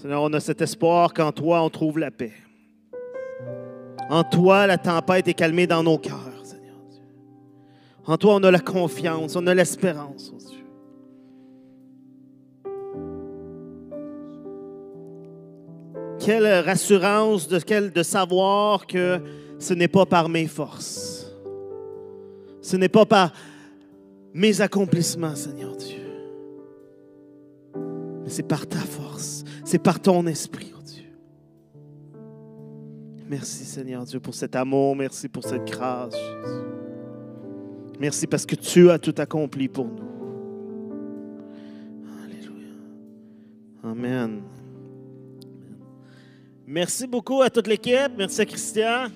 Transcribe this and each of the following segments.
Seigneur, on a cet espoir qu'en toi, on trouve la paix. En toi, la tempête est calmée dans nos cœurs, Seigneur Dieu. En toi, on a la confiance, on a l'espérance, oh Dieu. Quelle rassurance de, de savoir que ce n'est pas par mes forces. Ce n'est pas par mes accomplissements, Seigneur Dieu. Mais c'est par ta force, c'est par ton esprit, oh Dieu. Merci, Seigneur Dieu, pour cet amour. Merci pour cette grâce. Merci parce que tu as tout accompli pour nous. Alléluia. Amen. Merci beaucoup à toute l'équipe. Merci à Christian.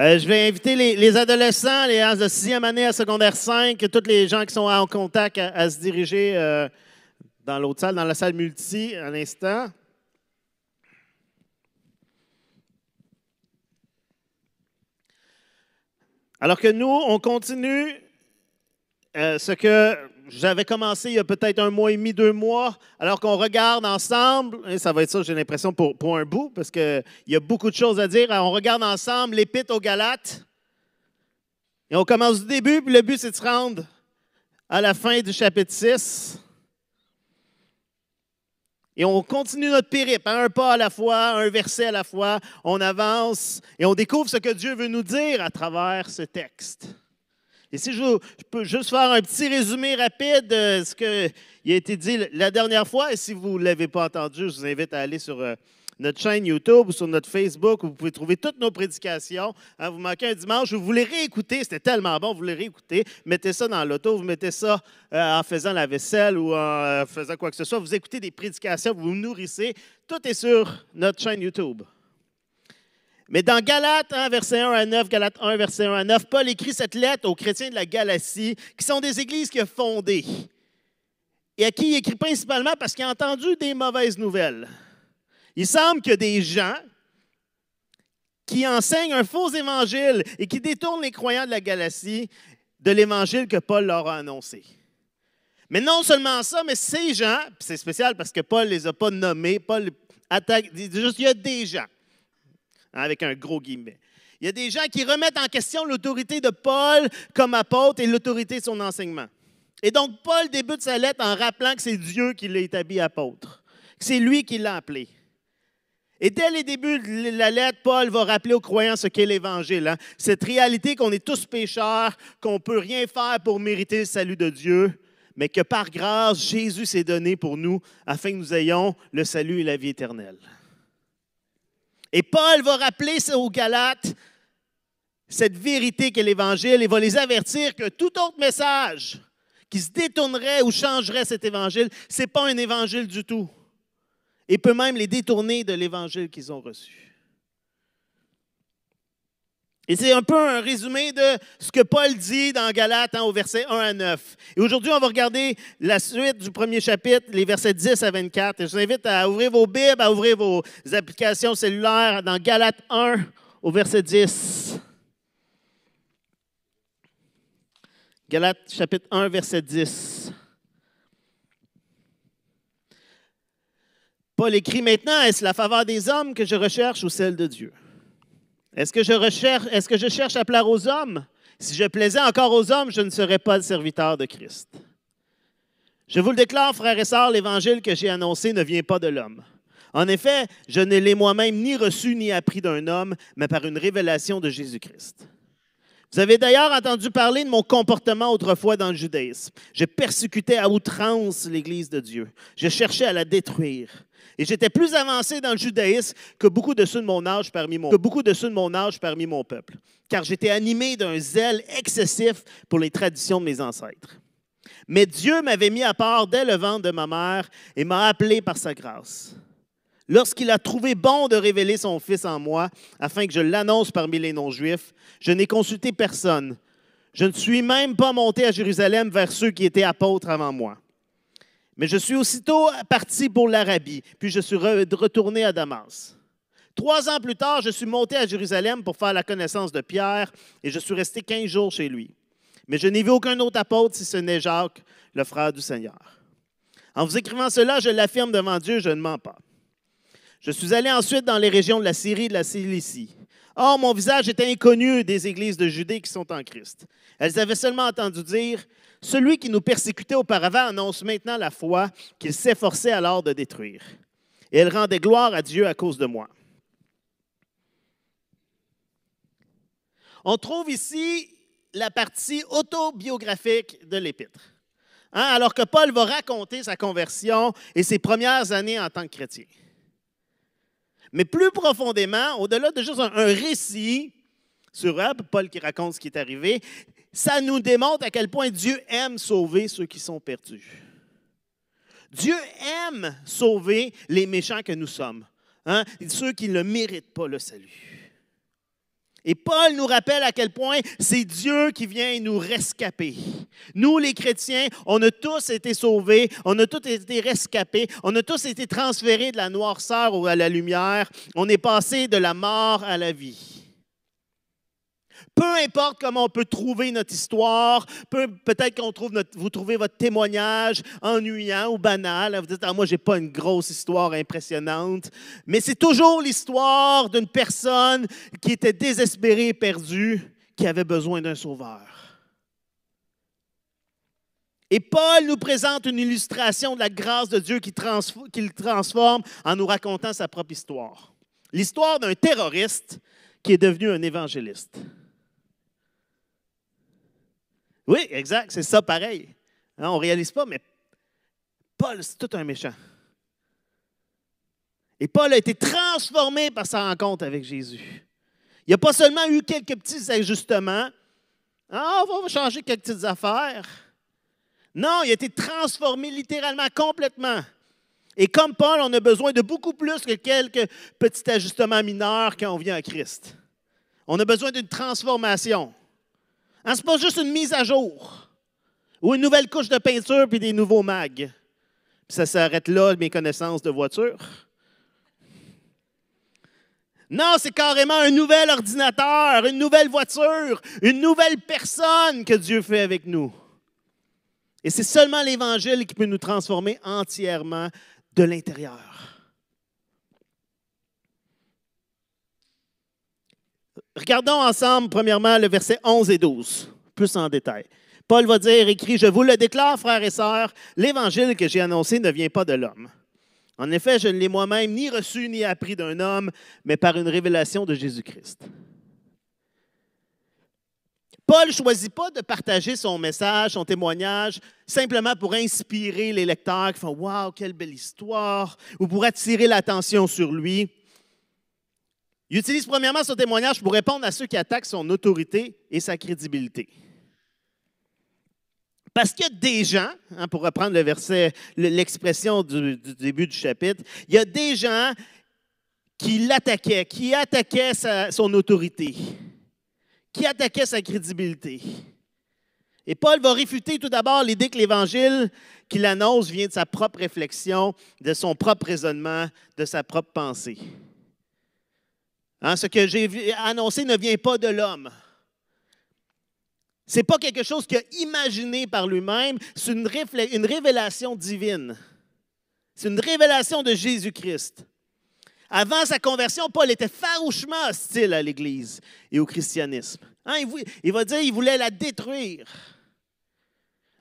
Euh, je vais inviter les, les adolescents, les gens de sixième année à secondaire 5, tous les gens qui sont en contact à, à se diriger euh, dans l'autre salle, dans la salle multi à l'instant. Alors que nous, on continue euh, ce que j'avais commencé il y a peut-être un mois et demi, deux mois, alors qu'on regarde ensemble, et ça va être ça, j'ai l'impression, pour, pour un bout, parce qu'il y a beaucoup de choses à dire. On regarde ensemble l'Épître aux Galates, et on commence du début, puis le but, c'est de se rendre à la fin du chapitre 6. Et on continue notre périple, hein, un pas à la fois, un verset à la fois. On avance et on découvre ce que Dieu veut nous dire à travers ce texte. Et si je, peux juste faire un petit résumé rapide de ce qui a été dit la dernière fois, et si vous ne l'avez pas entendu, je vous invite à aller sur euh, notre chaîne YouTube ou sur notre Facebook où vous pouvez trouver toutes nos prédications. Hein, vous manquez un dimanche, vous voulez réécouter, c'était tellement bon, vous voulez réécouter, mettez ça dans l'auto, vous mettez ça euh, en faisant la vaisselle ou en euh, faisant quoi que ce soit, vous écoutez des prédications, vous vous nourrissez. Tout est sur notre chaîne YouTube. Mais dans Galates 1, verset 1 à 9, Galates 1, verset 1 à 9, Paul écrit cette lettre aux chrétiens de la Galatie, qui sont des églises qu'il a fondées, et à qui il écrit principalement parce qu'il a entendu des mauvaises nouvelles. Il semble que des gens qui enseignent un faux évangile et qui détournent les croyants de la Galatie de l'évangile que Paul leur a annoncé. Mais non seulement ça, mais ces gens, c'est spécial parce que Paul ne les a pas nommés, Paul attaque, dit juste il y a des gens, hein, avec un gros guillemet. Il y a des gens qui remettent en question l'autorité de Paul comme apôtre et l'autorité de son enseignement. Et donc, Paul débute sa lettre en rappelant que c'est Dieu qui l'a établi apôtre, que c'est lui qui l'a appelé. Et dès les débuts de la lettre, Paul va rappeler aux croyants ce qu'est l'Évangile. hein. Cette réalité qu'on est tous pécheurs, qu'on ne peut rien faire pour mériter le salut de Dieu, mais que par grâce, Jésus s'est donné pour nous afin que nous ayons le salut et la vie éternelle. Et Paul va rappeler aux Galates, cette vérité qu'est l'Évangile, et va les avertir que tout autre message qui se détournerait ou changerait cet Évangile, ce n'est pas un Évangile du tout et peut même les détourner de l'évangile qu'ils ont reçu. Et c'est un peu un résumé de ce que Paul dit dans Galates hein, au verset 1 à 9. Et aujourd'hui, on va regarder la suite du premier chapitre, les versets 10 à 24. Et je vous invite à ouvrir vos Bibles, à ouvrir vos applications cellulaires dans Galates 1 au verset 10. Galates chapitre 1, verset 10. Paul écrit maintenant, est-ce la faveur des hommes que je recherche ou celle de Dieu? Est-ce que je cherche à plaire aux hommes? Si je plaisais encore aux hommes, je ne serais pas le serviteur de Christ. Je vous le déclare, frères et sœurs, l'évangile que j'ai annoncé ne vient pas de l'homme. En effet, je ne l'ai moi-même ni reçu ni appris d'un homme, mais par une révélation de Jésus-Christ. Vous avez d'ailleurs entendu parler de mon comportement autrefois dans le judaïsme. Je persécutais à outrance l'Église de Dieu. Je cherchais à la détruire. Et j'étais plus avancé dans le judaïsme que beaucoup de ceux de mon âge parmi mon, que beaucoup de ceux de mon, âge parmi mon peuple, car j'étais animé d'un zèle excessif pour les traditions de mes ancêtres. Mais Dieu m'avait mis à part dès le ventre de ma mère et m'a appelé par sa grâce. Lorsqu'il a trouvé bon de révéler son Fils en moi, afin que je l'annonce parmi les non-juifs, je n'ai consulté personne. Je ne suis même pas monté à Jérusalem vers ceux qui étaient apôtres avant moi. Mais je suis aussitôt parti pour l'Arabie, puis je suis retourné à Damas. Trois ans plus tard, je suis monté à Jérusalem pour faire la connaissance de Pierre, et je suis resté quinze jours chez lui. Mais je n'ai vu aucun autre apôtre si ce n'est Jacques, le frère du Seigneur. En vous écrivant cela, je l'affirme devant Dieu, je ne mens pas. Je suis allé ensuite dans les régions de la Syrie et de la Cilicie. Or, mon visage était inconnu des églises de Judée qui sont en Christ. Elles avaient seulement entendu dire Celui qui nous persécutait auparavant annonce maintenant la foi qu'il s'efforçait alors de détruire. Et elle rendait gloire à Dieu à cause de moi. On trouve ici la partie autobiographique de l'Épître. Hein, alors que Paul va raconter sa conversion et ses premières années en tant que chrétien. Mais plus profondément, au-delà de juste un, récit sur Paul qui raconte ce qui est arrivé, ça nous démontre à quel point Dieu aime sauver ceux qui sont perdus. Dieu aime sauver les méchants que nous sommes, hein, ceux qui ne méritent pas le salut. Et Paul nous rappelle à quel point c'est Dieu qui vient nous rescaper. Nous, les chrétiens, on a tous été sauvés, on a tous été rescapés, on a tous été transférés de la noirceur à la lumière, on est passé de la mort à la vie. Peu importe comment on peut trouver notre histoire, peut-être qu'on trouve vous trouvez votre témoignage ennuyant ou banal. Vous dites, ah, moi, je n'ai pas une grosse histoire impressionnante. Mais c'est toujours l'histoire d'une personne qui était désespérée et perdue, qui avait besoin d'un sauveur. Et Paul nous présente une illustration de la grâce de Dieu qui, qui transforme en nous racontant sa propre histoire. L'histoire d'un terroriste qui est devenu un évangéliste. Oui, exact, c'est ça pareil. On ne réalise pas, mais Paul, c'est tout un méchant. Et Paul a été transformé par sa rencontre avec Jésus. Il n'a pas seulement eu quelques petits ajustements. Ah, on va changer quelques petites affaires. Non, il a été transformé littéralement, complètement. Et comme Paul, on a besoin de beaucoup plus que quelques petits ajustements mineurs quand on vient à Christ. On a besoin d'une transformation. Hein, ce n'est pas juste une mise à jour ou une nouvelle couche de peinture puis des nouveaux mags. Puis ça s'arrête là, mes connaissances de voiture. Non, c'est carrément un nouvel ordinateur, une nouvelle voiture, une nouvelle personne que Dieu fait avec nous. Et c'est seulement l'Évangile qui peut nous transformer entièrement de l'intérieur. Regardons ensemble, premièrement, le verset 11 et 12, plus en détail. Paul va dire, écrit, Je vous le déclare, frères et sœurs, l'évangile que j'ai annoncé ne vient pas de l'homme. En effet, je ne l'ai moi-même ni reçu ni appris d'un homme, mais par une révélation de Jésus-Christ. Paul ne choisit pas de partager son message, son témoignage, simplement pour inspirer les lecteurs qui font Waouh, quelle belle histoire, ou pour attirer l'attention sur lui. Il utilise premièrement son témoignage pour répondre à ceux qui attaquent son autorité et sa crédibilité. Parce qu'il y a des gens, hein, pour reprendre le verset, l'expression du, du, début du chapitre, il y a des gens qui l'attaquaient, qui attaquaient son autorité, qui attaquaient sa crédibilité. Et Paul va réfuter tout d'abord l'idée que l'Évangile qu'il annonce vient de sa propre réflexion, de son propre raisonnement, de sa propre pensée. Hein, ce que j'ai annoncé ne vient pas de l'homme. Ce n'est pas quelque chose qu'il a imaginé par lui-même, c'est une, révélation divine. C'est une révélation de Jésus-Christ. Avant sa conversion, Paul était farouchement hostile à l'Église et au christianisme. Hein, il va dire qu'il voulait la détruire.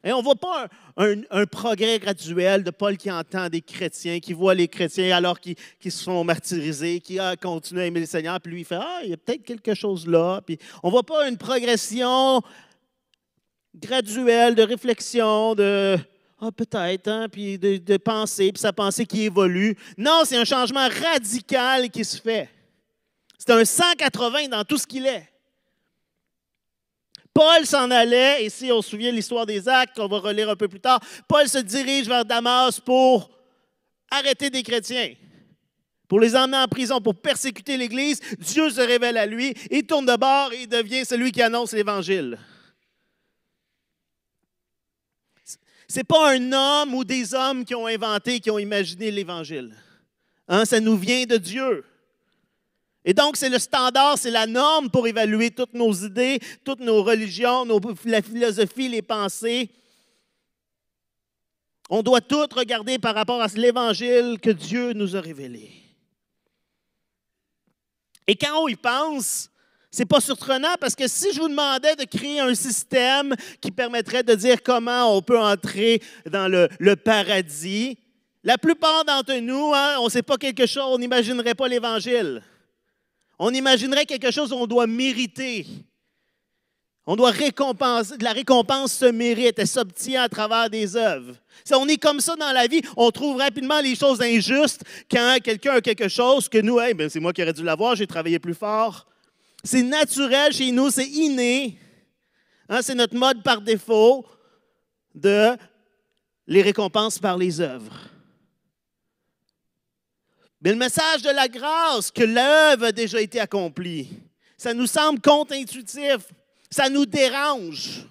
Et on ne voit pas un, progrès graduel de Paul qui entend des chrétiens, qui voit les chrétiens alors qu'ils se font martyriser, qui a continué à aimer le Seigneur, puis lui il fait Ah, il y a peut-être quelque chose là. On ne voit pas une progression graduelle de réflexion, de Ah, peut-être, hein, puis de, de pensée, puis sa pensée qui évolue. Non, c'est un changement radical qui se fait. C'est un 180 dans tout ce qu'il est. Paul s'en allait, et si on se souvient de l'histoire des actes, qu'on va relire un peu plus tard, Paul se dirige vers Damas pour arrêter des chrétiens, pour les emmener en prison, pour persécuter l'Église. Dieu se révèle à lui, il tourne de bord et il devient celui qui annonce l'Évangile. Ce n'est pas un homme ou des hommes qui ont inventé, qui ont imaginé l'Évangile. Hein, ça nous vient de Dieu. Et donc, c'est le standard, c'est la norme pour évaluer toutes nos idées, toutes nos religions, la philosophie, les pensées. On doit tout regarder par rapport à l'Évangile que Dieu nous a révélé. Et quand on y pense, c'est pas surprenant parce que si je vous demandais de créer un système qui permettrait de dire comment on peut entrer dans le, paradis, la plupart d'entre nous, hein, on ne sait pas quelque chose, on n'imaginerait pas l'Évangile. On imaginerait quelque chose qu'on doit mériter. On doit récompenser. La récompense se mérite, elle s'obtient à travers des œuvres. Si on est comme ça dans la vie, on trouve rapidement les choses injustes quand quelqu'un a quelque chose que nous, ben, c'est moi qui aurais dû l'avoir, j'ai travaillé plus fort. C'est naturel chez nous, c'est inné. Hein, c'est notre mode par défaut de les récompenses par les œuvres. Mais le message de la grâce, que l'œuvre a déjà été accomplie, ça nous semble contre-intuitif, ça nous dérange.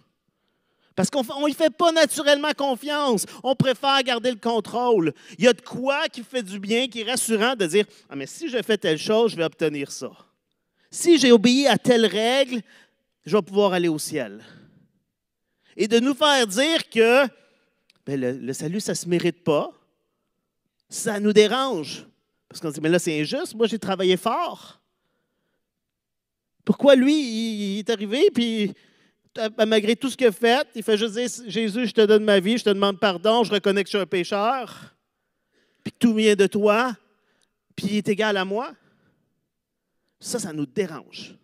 Parce qu'on ne fait pas naturellement confiance. On préfère garder le contrôle. Il y a de quoi qui fait du bien, qui est rassurant de dire Ah, mais si je fais telle chose, je vais obtenir ça. Si j'ai obéi à telle règle, je vais pouvoir aller au ciel. Et de nous faire dire que ben, le, le, salut, ça ne se mérite pas, ça nous dérange. Parce qu'on se dit, mais là, c'est injuste, moi, j'ai travaillé fort. Pourquoi lui, il, est arrivé, puis malgré tout ce qu'il a fait, il fait juste dire, Jésus, je te donne ma vie, je te demande pardon, je reconnais que je suis un pécheur, puis tout vient de toi, puis il est égal à moi. Ça, ça nous dérange.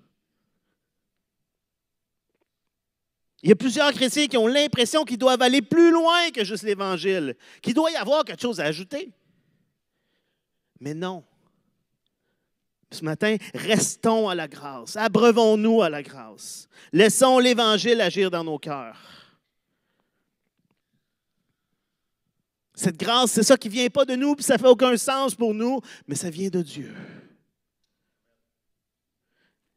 Il y a plusieurs chrétiens qui ont l'impression qu'ils doivent aller plus loin que juste l'Évangile, qu'il doit y avoir quelque chose à ajouter. Mais non. Ce matin, restons à la grâce, abreuvons-nous à la grâce. Laissons l'Évangile agir dans nos cœurs. Cette grâce, c'est ça qui ne vient pas de nous, puis ça ne fait aucun sens pour nous, mais ça vient de Dieu.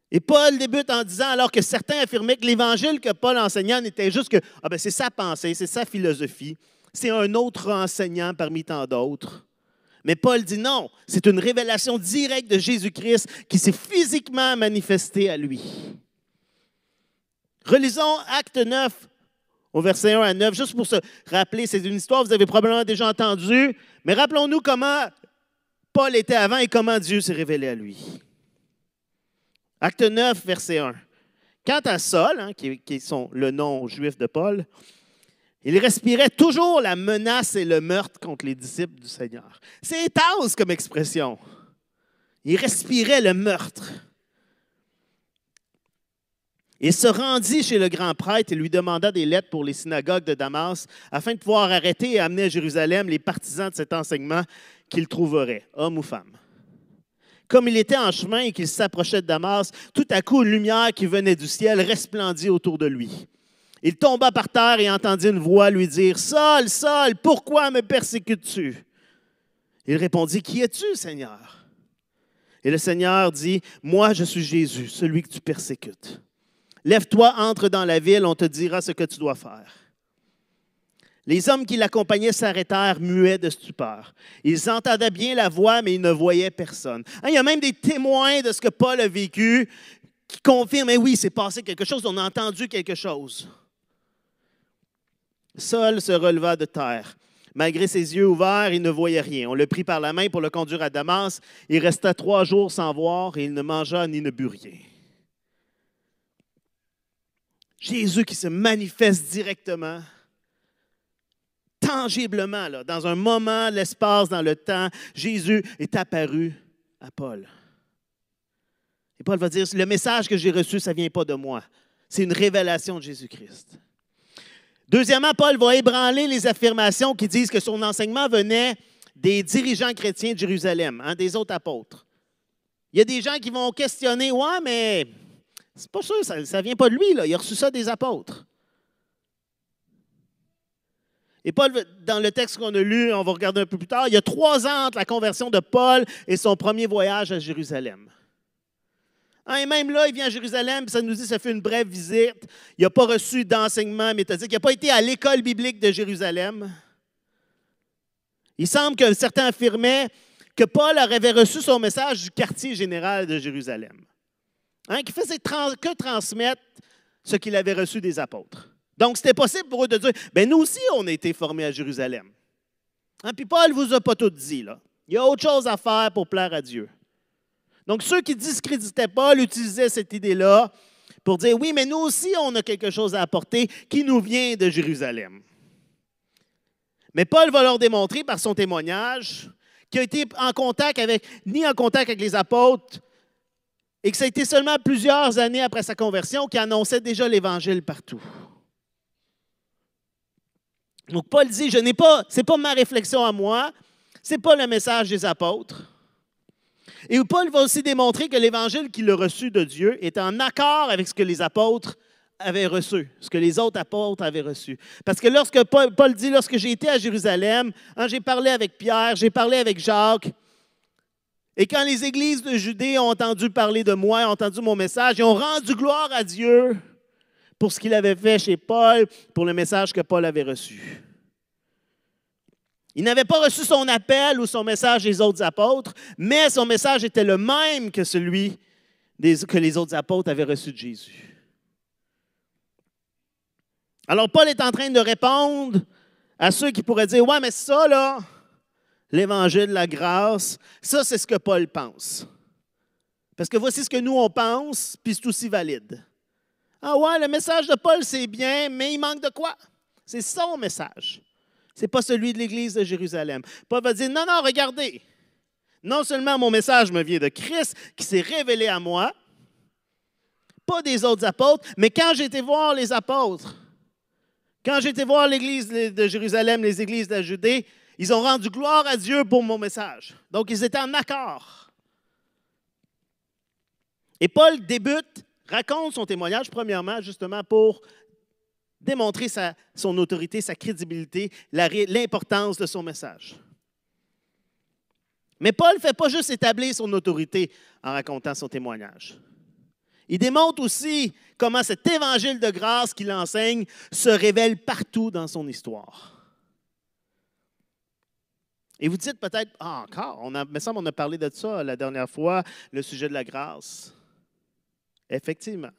Et Paul débute en disant, alors que certains affirmaient que l'évangile que Paul enseignait n'était juste que ah ben c'est sa pensée, c'est sa philosophie, c'est un autre enseignant parmi tant d'autres. Mais Paul dit non, c'est une révélation directe de Jésus-Christ qui s'est physiquement manifestée à lui. Relisons Acte 9 au verset 1 à 9, juste pour se rappeler, c'est une histoire que vous avez probablement déjà entendue, mais rappelons-nous comment Paul était avant et comment Dieu s'est révélé à lui. Acte 9, verset 1. Quant à Saul, hein, qui, qui est le nom juif de Paul, il respirait toujours la menace et le meurtre contre les disciples du Seigneur. C'est intense comme expression. Il respirait le meurtre. Il se rendit chez le grand prêtre et lui demanda des lettres pour les synagogues de Damas afin de pouvoir arrêter et amener à Jérusalem les partisans de cet enseignement qu'il trouverait, hommes ou femmes. Comme il était en chemin et qu'il s'approchait de Damas, tout à coup une lumière qui venait du ciel resplendit autour de lui. Il tomba par terre et entendit une voix lui dire, Saul, Saul, pourquoi me persécutes-tu? Il répondit, Qui es-tu, Seigneur? Et le Seigneur dit, Moi, je suis Jésus, celui que tu persécutes. Lève-toi, entre dans la ville, on te dira ce que tu dois faire. Les hommes qui l'accompagnaient s'arrêtèrent muets de stupeur. Ils entendaient bien la voix, mais ils ne voyaient personne. Hein, il y a même des témoins de ce que Paul a vécu qui confirment, mais oui, c'est passé quelque chose, on a entendu quelque chose. Saul se releva de terre. Malgré ses yeux ouverts, il ne voyait rien. On le prit par la main pour le conduire à Damas. Il resta trois jours sans voir et il ne mangea ni ne but rien. Jésus qui se manifeste directement, tangiblement, dans un moment, l'espace, dans le temps, Jésus est apparu à Paul. Et Paul va dire, le message que j'ai reçu, ça ne vient pas de moi. C'est une révélation de Jésus-Christ. Deuxièmement, Paul va ébranler les affirmations qui disent que son enseignement venait des dirigeants chrétiens de Jérusalem, hein, des autres apôtres. Il y a des gens qui vont questionner, ouais, mais c'est pas sûr, ça ne vient pas de lui, là. il a reçu ça des apôtres. Et Paul, dans le texte qu'on a lu, on va regarder un peu plus tard, il y a trois ans entre la conversion de Paul et son premier voyage à Jérusalem. Hein, et même là, il vient à Jérusalem, puis ça nous dit ça fait une brève visite. Il n'a pas reçu d'enseignement méthodique. Il n'a pas été à l'école biblique de Jérusalem. Il semble que certains affirmaient que Paul avait reçu son message du quartier général de Jérusalem, hein, qui faisait que transmettre ce qu'il avait reçu des apôtres. Donc, c'était possible pour eux de dire, ben nous aussi, on a été formés à Jérusalem. Hein, puis Paul ne vous a pas tout dit. Il y a autre chose à faire pour plaire à Dieu. Donc ceux qui discréditaient Paul utilisaient cette idée-là pour dire, oui, mais nous aussi, on a quelque chose à apporter qui nous vient de Jérusalem. Mais Paul va leur démontrer par son témoignage qu'il a été en contact avec, ni en contact avec les apôtres, et que ça a été seulement plusieurs années après sa conversion qu'il annonçait déjà l'Évangile partout. Donc Paul dit, je n'ai pas, c'est pas ma réflexion à moi, c'est pas le message des apôtres. Et Paul va aussi démontrer que l'évangile qu'il a reçu de Dieu est en accord avec ce que les apôtres avaient reçu, ce que les autres apôtres avaient reçu. Parce que lorsque Paul, dit, lorsque j'ai été à Jérusalem, hein, j'ai parlé avec Pierre, j'ai parlé avec Jacques, et quand les églises de Judée ont entendu parler de moi, ont entendu mon message, ils ont rendu gloire à Dieu pour ce qu'il avait fait chez Paul, pour le message que Paul avait reçu. Il n'avait pas reçu son appel ou son message des autres apôtres, mais son message était le même que celui que les autres apôtres avaient reçu de Jésus. Alors Paul est en train de répondre à ceux qui pourraient dire, ouais, mais ça, là, l'évangile de la grâce, ça, c'est ce que Paul pense. Parce que voici ce que nous, on pense, puis c'est aussi valide. Ah ouais, le message de Paul, c'est bien, mais il manque de quoi? C'est son message. N'est pas celui de l'Église de Jérusalem. Paul va dire, non, non, regardez. Non seulement mon message me vient de Christ qui s'est révélé à moi, pas des autres apôtres, mais quand été voir les apôtres, quand été voir l'Église de Jérusalem, les églises de la Judée, ils ont rendu gloire à Dieu pour mon message. Donc, ils étaient en accord. Et Paul débute, raconte son témoignage, premièrement, justement, pour démontrer son autorité, sa crédibilité, l'importance de son message. Mais Paul ne fait pas juste établir son autorité en racontant son témoignage. Il démontre aussi comment cet évangile de grâce qu'il enseigne se révèle partout dans son histoire. Et vous dites peut-être, ah, encore, on a, me semble on a parlé de ça la dernière fois, le sujet de la grâce. Effectivement.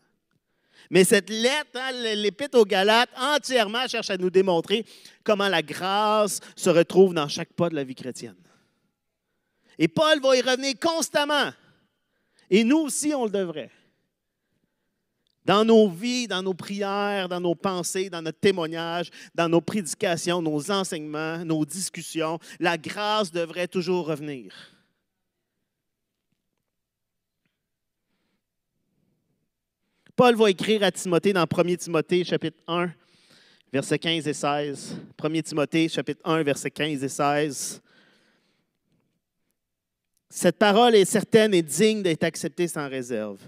Mais cette lettre, hein, l'Épître aux Galates, entièrement cherche à nous démontrer comment la grâce se retrouve dans chaque pas de la vie chrétienne. Et Paul va y revenir constamment. Et nous aussi, on le devrait. Dans nos vies, dans nos prières, dans nos pensées, dans notre témoignage, dans nos prédications, nos enseignements, nos discussions, la grâce devrait toujours revenir. Paul va écrire à Timothée dans 1 Timothée chapitre 1, versets 15 et 16. 1 Timothée chapitre 1, versets 15 et 16. Cette parole est certaine et digne d'être acceptée sans réserve.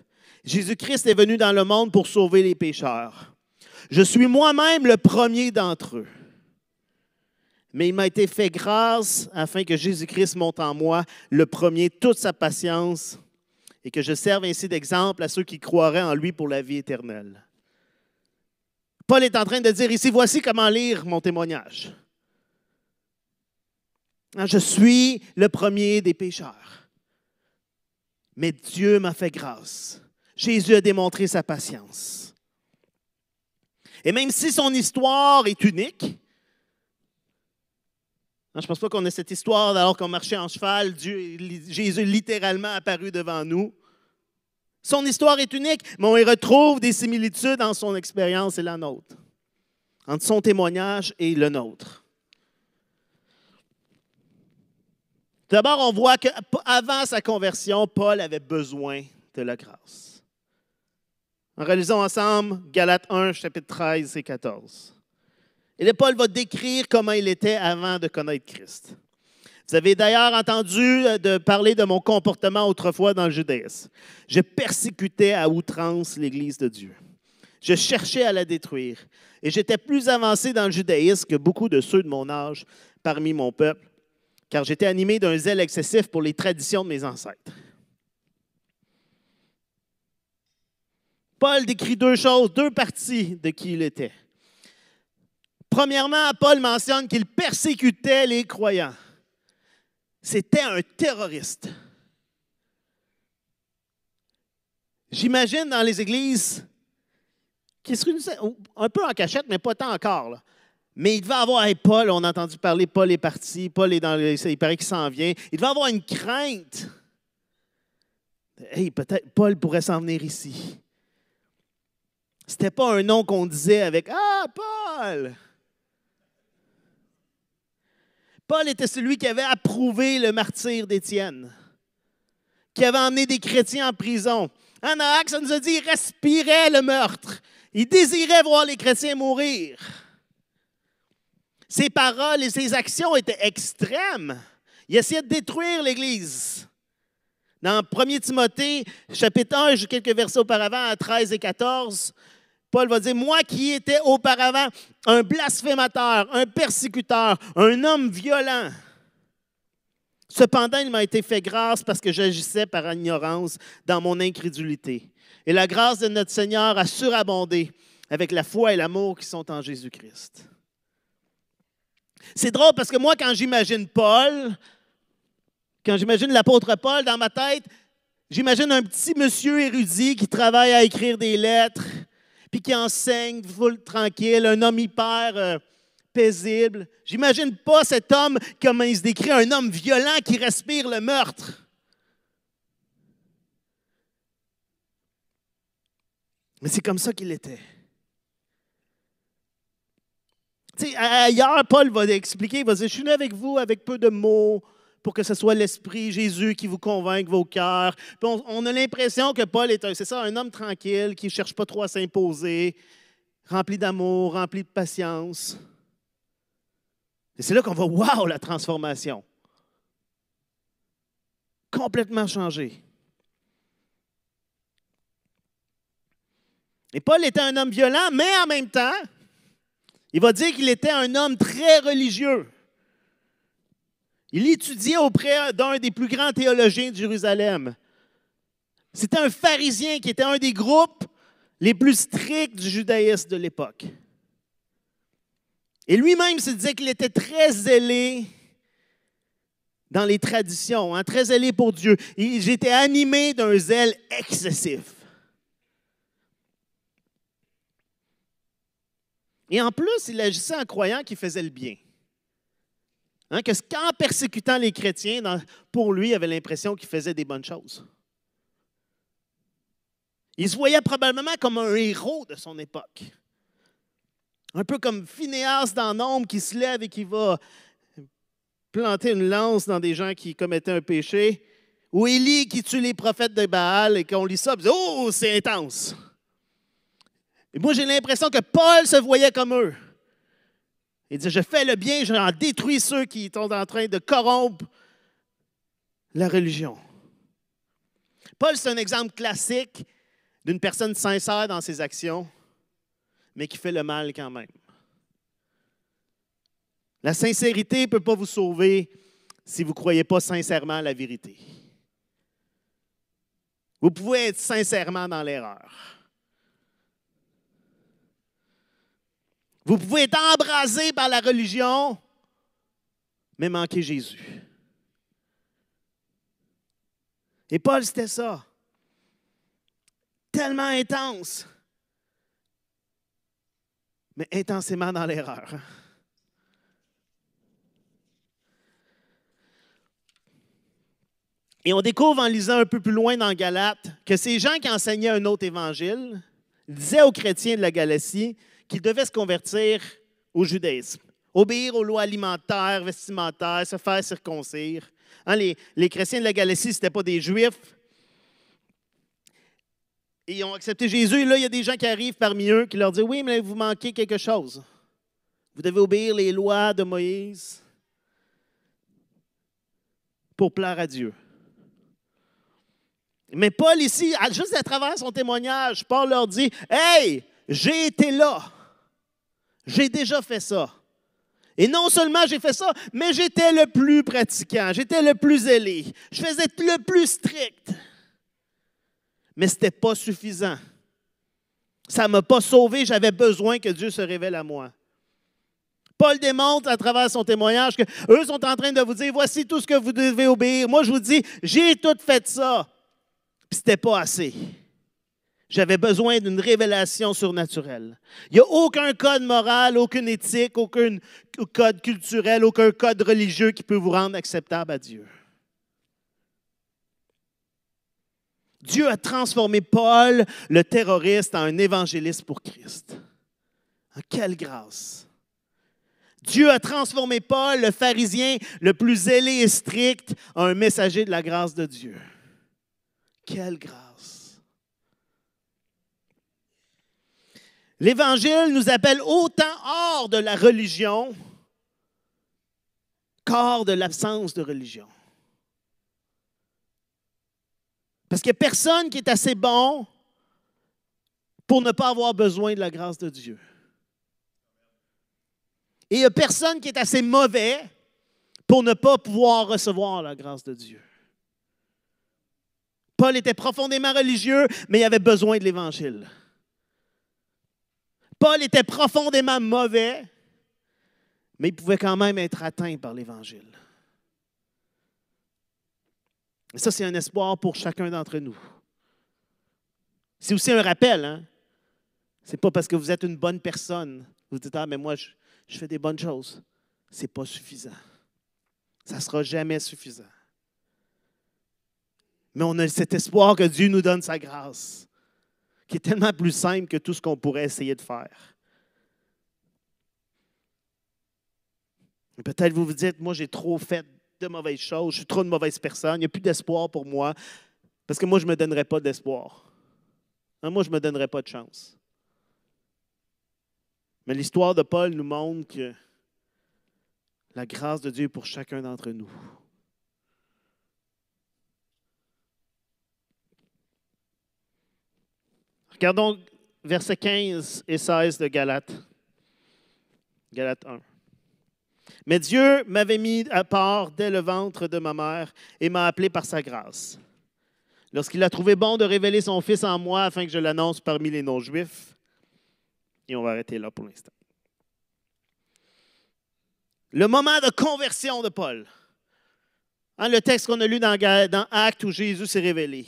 Jésus-Christ est venu dans le monde pour sauver les pécheurs. Je suis moi-même le premier d'entre eux. Mais il m'a été fait grâce afin que Jésus-Christ monte en moi le premier toute sa patience et que je serve ainsi d'exemple à ceux qui croiraient en lui pour la vie éternelle. Paul est en train de dire ici, voici comment lire mon témoignage. Ah, je suis le premier des pécheurs. Mais Dieu m'a fait grâce. Jésus a démontré sa patience. Et même si son histoire est unique, hein, je ne pense pas qu'on ait cette histoire alors qu'on marchait en cheval, Jésus littéralement apparu devant nous. Son histoire est unique, mais on y retrouve des similitudes en son expérience et la nôtre, entre son témoignage et le nôtre. D'abord, on voit qu'avant sa conversion, Paul avait besoin de la grâce. En réalisant ensemble Galates 1, chapitre 13 et 14. Et Paul va décrire comment il était avant de connaître Christ. Vous avez d'ailleurs entendu euh, de parler de mon comportement autrefois dans le judaïsme. Je persécutais à outrance l'Église de Dieu. Je cherchais à la détruire. Et j'étais plus avancé dans le judaïsme que beaucoup de ceux de mon âge parmi mon peuple, car j'étais animé d'un zèle excessif pour les traditions de mes ancêtres. Paul décrit deux choses, deux parties de qui il était. Premièrement, Paul mentionne qu'il persécutait les croyants c'était un terroriste. J'imagine dans les églises qui se un peu en cachette, mais pas tant encore. Mais il devait avoir, Paul, on a entendu parler, Paul est parti, Paul est dans le, il paraît qu'il s'en vient. Il devait avoir une crainte. Hey, peut-être Paul pourrait s'en venir ici. C'était pas un nom qu'on disait avec Ah, Paul! Paul était celui qui avait approuvé le martyr d'Étienne, qui avait emmené des chrétiens en prison. En Acte, ça nous a dit qu'il respirait le meurtre. Il désirait voir les chrétiens mourir. Ses paroles et ses actions étaient extrêmes. Il essayait de détruire l'Église. Dans 1 Timothée, chapitre 1, quelques versets auparavant, à 13 et 14, Paul va dire, moi qui étais auparavant un blasphémateur, un persécuteur, un homme violent, cependant il m'a été fait grâce parce que j'agissais par ignorance dans mon incrédulité. Et la grâce de notre Seigneur a surabondé avec la foi et l'amour qui sont en Jésus-Christ. C'est drôle parce que moi, quand j'imagine Paul, quand j'imagine l'apôtre Paul dans ma tête, j'imagine un petit monsieur érudit qui travaille à écrire des lettres, puis qui enseigne, full tranquille, un homme hyper euh, paisible. J'imagine pas cet homme comme il se décrit, un homme violent qui respire le meurtre. Mais c'est comme ça qu'il était. ailleurs, Paul va expliquer, il va dire, je suis venu avec vous avec peu de mots, pour que ce soit l'Esprit Jésus qui vous convainque vos cœurs. on, a l'impression que Paul est un, homme tranquille qui ne cherche pas trop à s'imposer, rempli d'amour, rempli de patience. C'est là qu'on va wow la transformation. Complètement changé. Et Paul était un homme violent, mais en même temps, il va dire qu'il était un homme très religieux. Il étudiait auprès d'un des plus grands théologiens de Jérusalem. C'était un pharisien qui était un des groupes les plus stricts du judaïsme de l'époque. Et lui-même se disait qu'il était très zélé dans les traditions, hein, très zélé pour Dieu. J'étais animé d'un zèle excessif. Et en plus, il agissait en croyant qu'il faisait le bien. Hein, qu'en persécutant les chrétiens, pour lui, il avait l'impression qu'il faisait des bonnes choses. Il se voyait probablement comme un héros de son époque. Un peu comme Phinéas dans Nombre qui se lève et qui va planter une lance dans des gens qui commettaient un péché. Ou Élie qui tue les prophètes de Baal et qu'on lit ça, on dit Oh, c'est intense. Et moi, j'ai l'impression que Paul se voyait comme eux. Il dit, je fais le bien, j'en détruis ceux qui sont en train de corrompre la religion. Paul, c'est un exemple classique d'une personne sincère dans ses actions, mais qui fait le mal quand même. La sincérité ne peut pas vous sauver si vous ne croyez pas sincèrement à la vérité. Vous pouvez être sincèrement dans l'erreur. Vous pouvez être embrasé par la religion, mais manquer Jésus. Et Paul, c'était ça. Tellement intense, mais intensément dans l'erreur. Et on découvre en lisant un peu plus loin dans Galate que ces gens qui enseignaient un autre évangile disaient aux chrétiens de la Galatie qu'ils devaient se convertir au judaïsme, obéir aux lois alimentaires, vestimentaires, se faire circoncire. Hein, les, chrétiens de la Galatie, ce n'étaient pas des juifs. Et ils ont accepté Jésus. Et là, il y a des gens qui arrivent parmi eux qui leur disent Oui, mais vous manquez quelque chose. Vous devez obéir les lois de Moïse pour plaire à Dieu. Mais Paul, ici, juste à travers son témoignage, Paul leur dit Hey, j'ai été là. J'ai déjà fait ça. Et non seulement j'ai fait ça, mais j'étais le plus pratiquant, j'étais le plus zélé, je faisais le plus strict. Mais ce n'était pas suffisant. Ça ne m'a pas sauvé, j'avais besoin que Dieu se révèle à moi. Paul démontre à travers son témoignage qu'eux sont en train de vous dire voici tout ce que vous devez obéir. Moi, je vous dis j'ai tout fait ça. Puis ce n'était pas assez. J'avais besoin d'une révélation surnaturelle. Il n'y a aucun code moral, aucune éthique, aucun code culturel, aucun code religieux qui peut vous rendre acceptable à Dieu. Dieu a transformé Paul, le terroriste, en un évangéliste pour Christ. Quelle grâce! Dieu a transformé Paul, le pharisien le plus zélé et strict, en un messager de la grâce de Dieu. Quelle grâce! L'Évangile nous appelle autant hors de la religion qu'hors de l'absence de religion. Parce qu'il n'y a personne qui est assez bon pour ne pas avoir besoin de la grâce de Dieu. Et il n'y a personne qui est assez mauvais pour ne pas pouvoir recevoir la grâce de Dieu. Paul était profondément religieux, mais il avait besoin de l'Évangile. Paul était profondément mauvais, mais il pouvait quand même être atteint par l'Évangile. Et ça, c'est un espoir pour chacun d'entre nous. C'est aussi un rappel. Hein? Ce n'est pas parce que vous êtes une bonne personne. Vous dites, ah, mais moi, je, je fais des bonnes choses. Ce n'est pas suffisant. Ça ne sera jamais suffisant. Mais on a cet espoir que Dieu nous donne sa grâce, qui est tellement plus simple que tout ce qu'on pourrait essayer de faire. Peut-être vous vous dites, moi j'ai trop fait de mauvaises choses, je suis trop de mauvaise personne, il n'y a plus d'espoir pour moi, parce que moi je ne me donnerai pas d'espoir. Hein, moi je ne me donnerai pas de chance. Mais l'histoire de Paul nous montre que la grâce de Dieu est pour chacun d'entre nous. Regardons versets 15 et 16 de Galates. Galates 1. Mais Dieu m'avait mis à part dès le ventre de ma mère et m'a appelé par sa grâce. Lorsqu'il a trouvé bon de révéler son Fils en moi afin que je l'annonce parmi les non-juifs, et on va arrêter là pour l'instant. Le moment de conversion de Paul. Hein, le texte qu'on a lu dans, dans Actes où Jésus s'est révélé.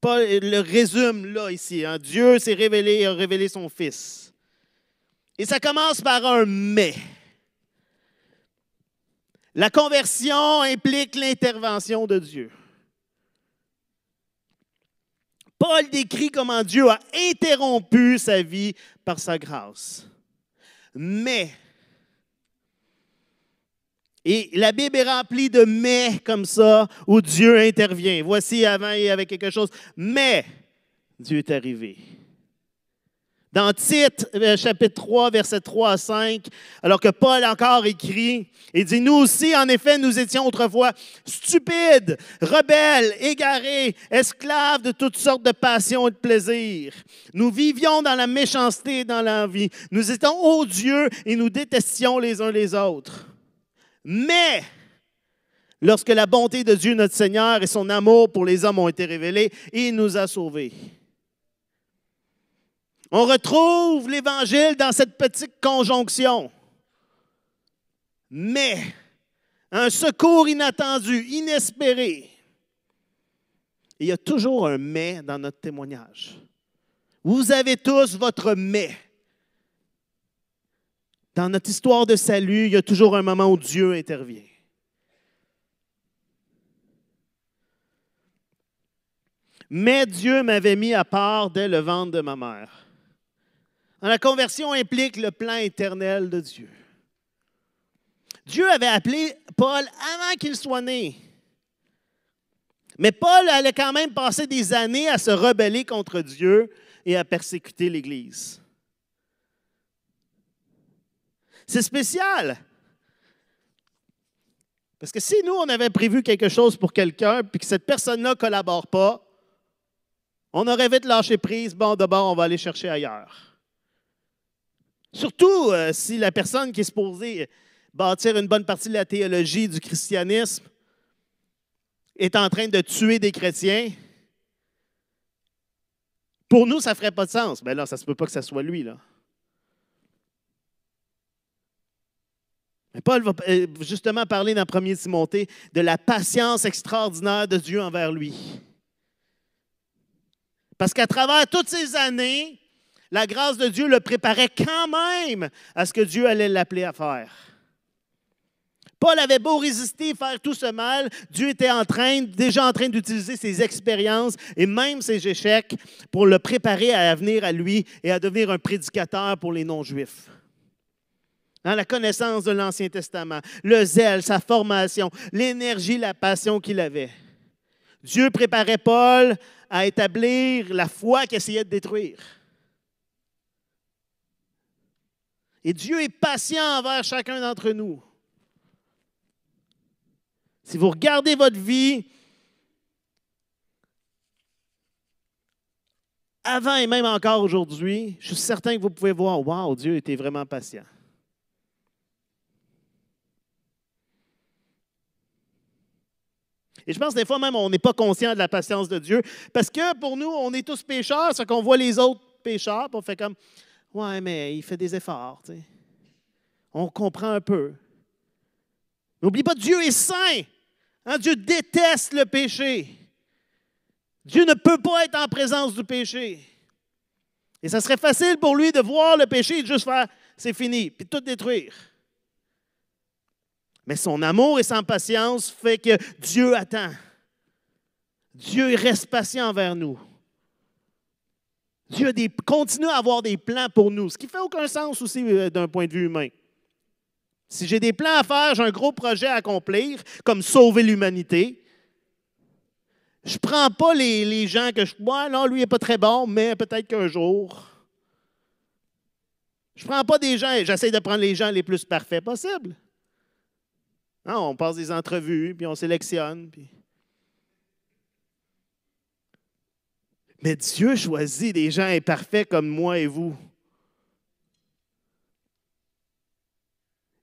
Paul le résume là ici. Hein. Dieu s'est révélé et a révélé son Fils. Et ça commence par un mais. La conversion implique l'intervention de Dieu. Paul décrit comment Dieu a interrompu sa vie par sa grâce. Mais, et la Bible est remplie de mais comme ça, où Dieu intervient. Voici avant, il y avait quelque chose. Mais, Dieu est arrivé. Dans Tite, euh, chapitre 3, versets 3 à 5, alors que Paul encore écrit, il dit, nous aussi, en effet, nous étions autrefois stupides, rebelles, égarés, esclaves de toutes sortes de passions et de plaisirs. Nous vivions dans la méchanceté et dans l'envie. Nous étions odieux et nous détestions les uns les autres. Mais, lorsque la bonté de Dieu notre Seigneur et son amour pour les hommes ont été révélés, il nous a sauvés. On retrouve l'Évangile dans cette petite conjonction. Mais, un secours inattendu, inespéré. il y a toujours un mais dans notre témoignage. Vous avez tous votre mais. Dans notre histoire de salut, il y a toujours un moment où Dieu intervient. Mais Dieu m'avait mis à part dès le ventre de ma mère. La conversion implique le plan éternel de Dieu. Dieu avait appelé Paul avant qu'il soit né. Mais Paul allait quand même passer des années à se rebeller contre Dieu et à persécuter l'Église. C'est spécial. Parce que si nous, on avait prévu quelque chose pour quelqu'un, puis que cette personne-là ne collabore pas, on aurait vite lâché prise. Bon, d'abord, on va aller chercher ailleurs. Surtout euh, si la personne qui est supposée bâtir une bonne partie de la théologie du christianisme est en train de tuer des chrétiens. Pour nous, ça ne ferait pas de sens. Mais ben là, ça ne se peut pas que ce soit lui. Là. Paul va euh, justement parler dans 1 Timothée de la patience extraordinaire de Dieu envers lui. Parce qu'à travers toutes ces années, la grâce de Dieu le préparait quand même à ce que Dieu allait l'appeler à faire. Paul avait beau résister, faire tout ce mal, Dieu était déjà en train d'utiliser ses expériences et même ses échecs pour le préparer à venir à lui et à devenir un prédicateur pour les non-juifs. Hein, la connaissance de l'Ancien Testament, le zèle, sa formation, l'énergie, la passion qu'il avait. Dieu préparait Paul à établir la foi qu'il essayait de détruire. Et Dieu est patient envers chacun d'entre nous. Si vous regardez votre vie, avant et même encore aujourd'hui, je suis certain que vous pouvez voir, waouh, Dieu était vraiment patient. Et je pense que des fois même, on n'est pas conscient de la patience de Dieu. Parce que pour nous, on est tous pécheurs, c'est qu'on voit les autres pécheurs, puis on fait comme Ouais, mais il fait des efforts. On comprend un peu. N'oublie pas, Dieu est saint. Hein, Dieu déteste le péché. Dieu ne peut pas être en présence du péché. Et ça serait facile pour lui de voir le péché et de juste faire c'est fini, puis tout détruire. Mais son amour et sa patience fait que Dieu attend. Dieu reste patient envers nous. Dieu continue à avoir des plans pour nous, ce qui fait aucun sens aussi euh, d'un point de vue humain. Si j'ai des plans à faire, j'ai un gros projet à accomplir, comme sauver l'humanité, je ne prends pas les, gens que je. Moi, non, lui n'est pas très bon, mais peut-être qu'un jour. Je ne prends pas des gens, j'essaie de prendre les gens les plus parfaits possibles. On passe des entrevues, puis on sélectionne. Mais Dieu choisit des gens imparfaits comme moi et vous.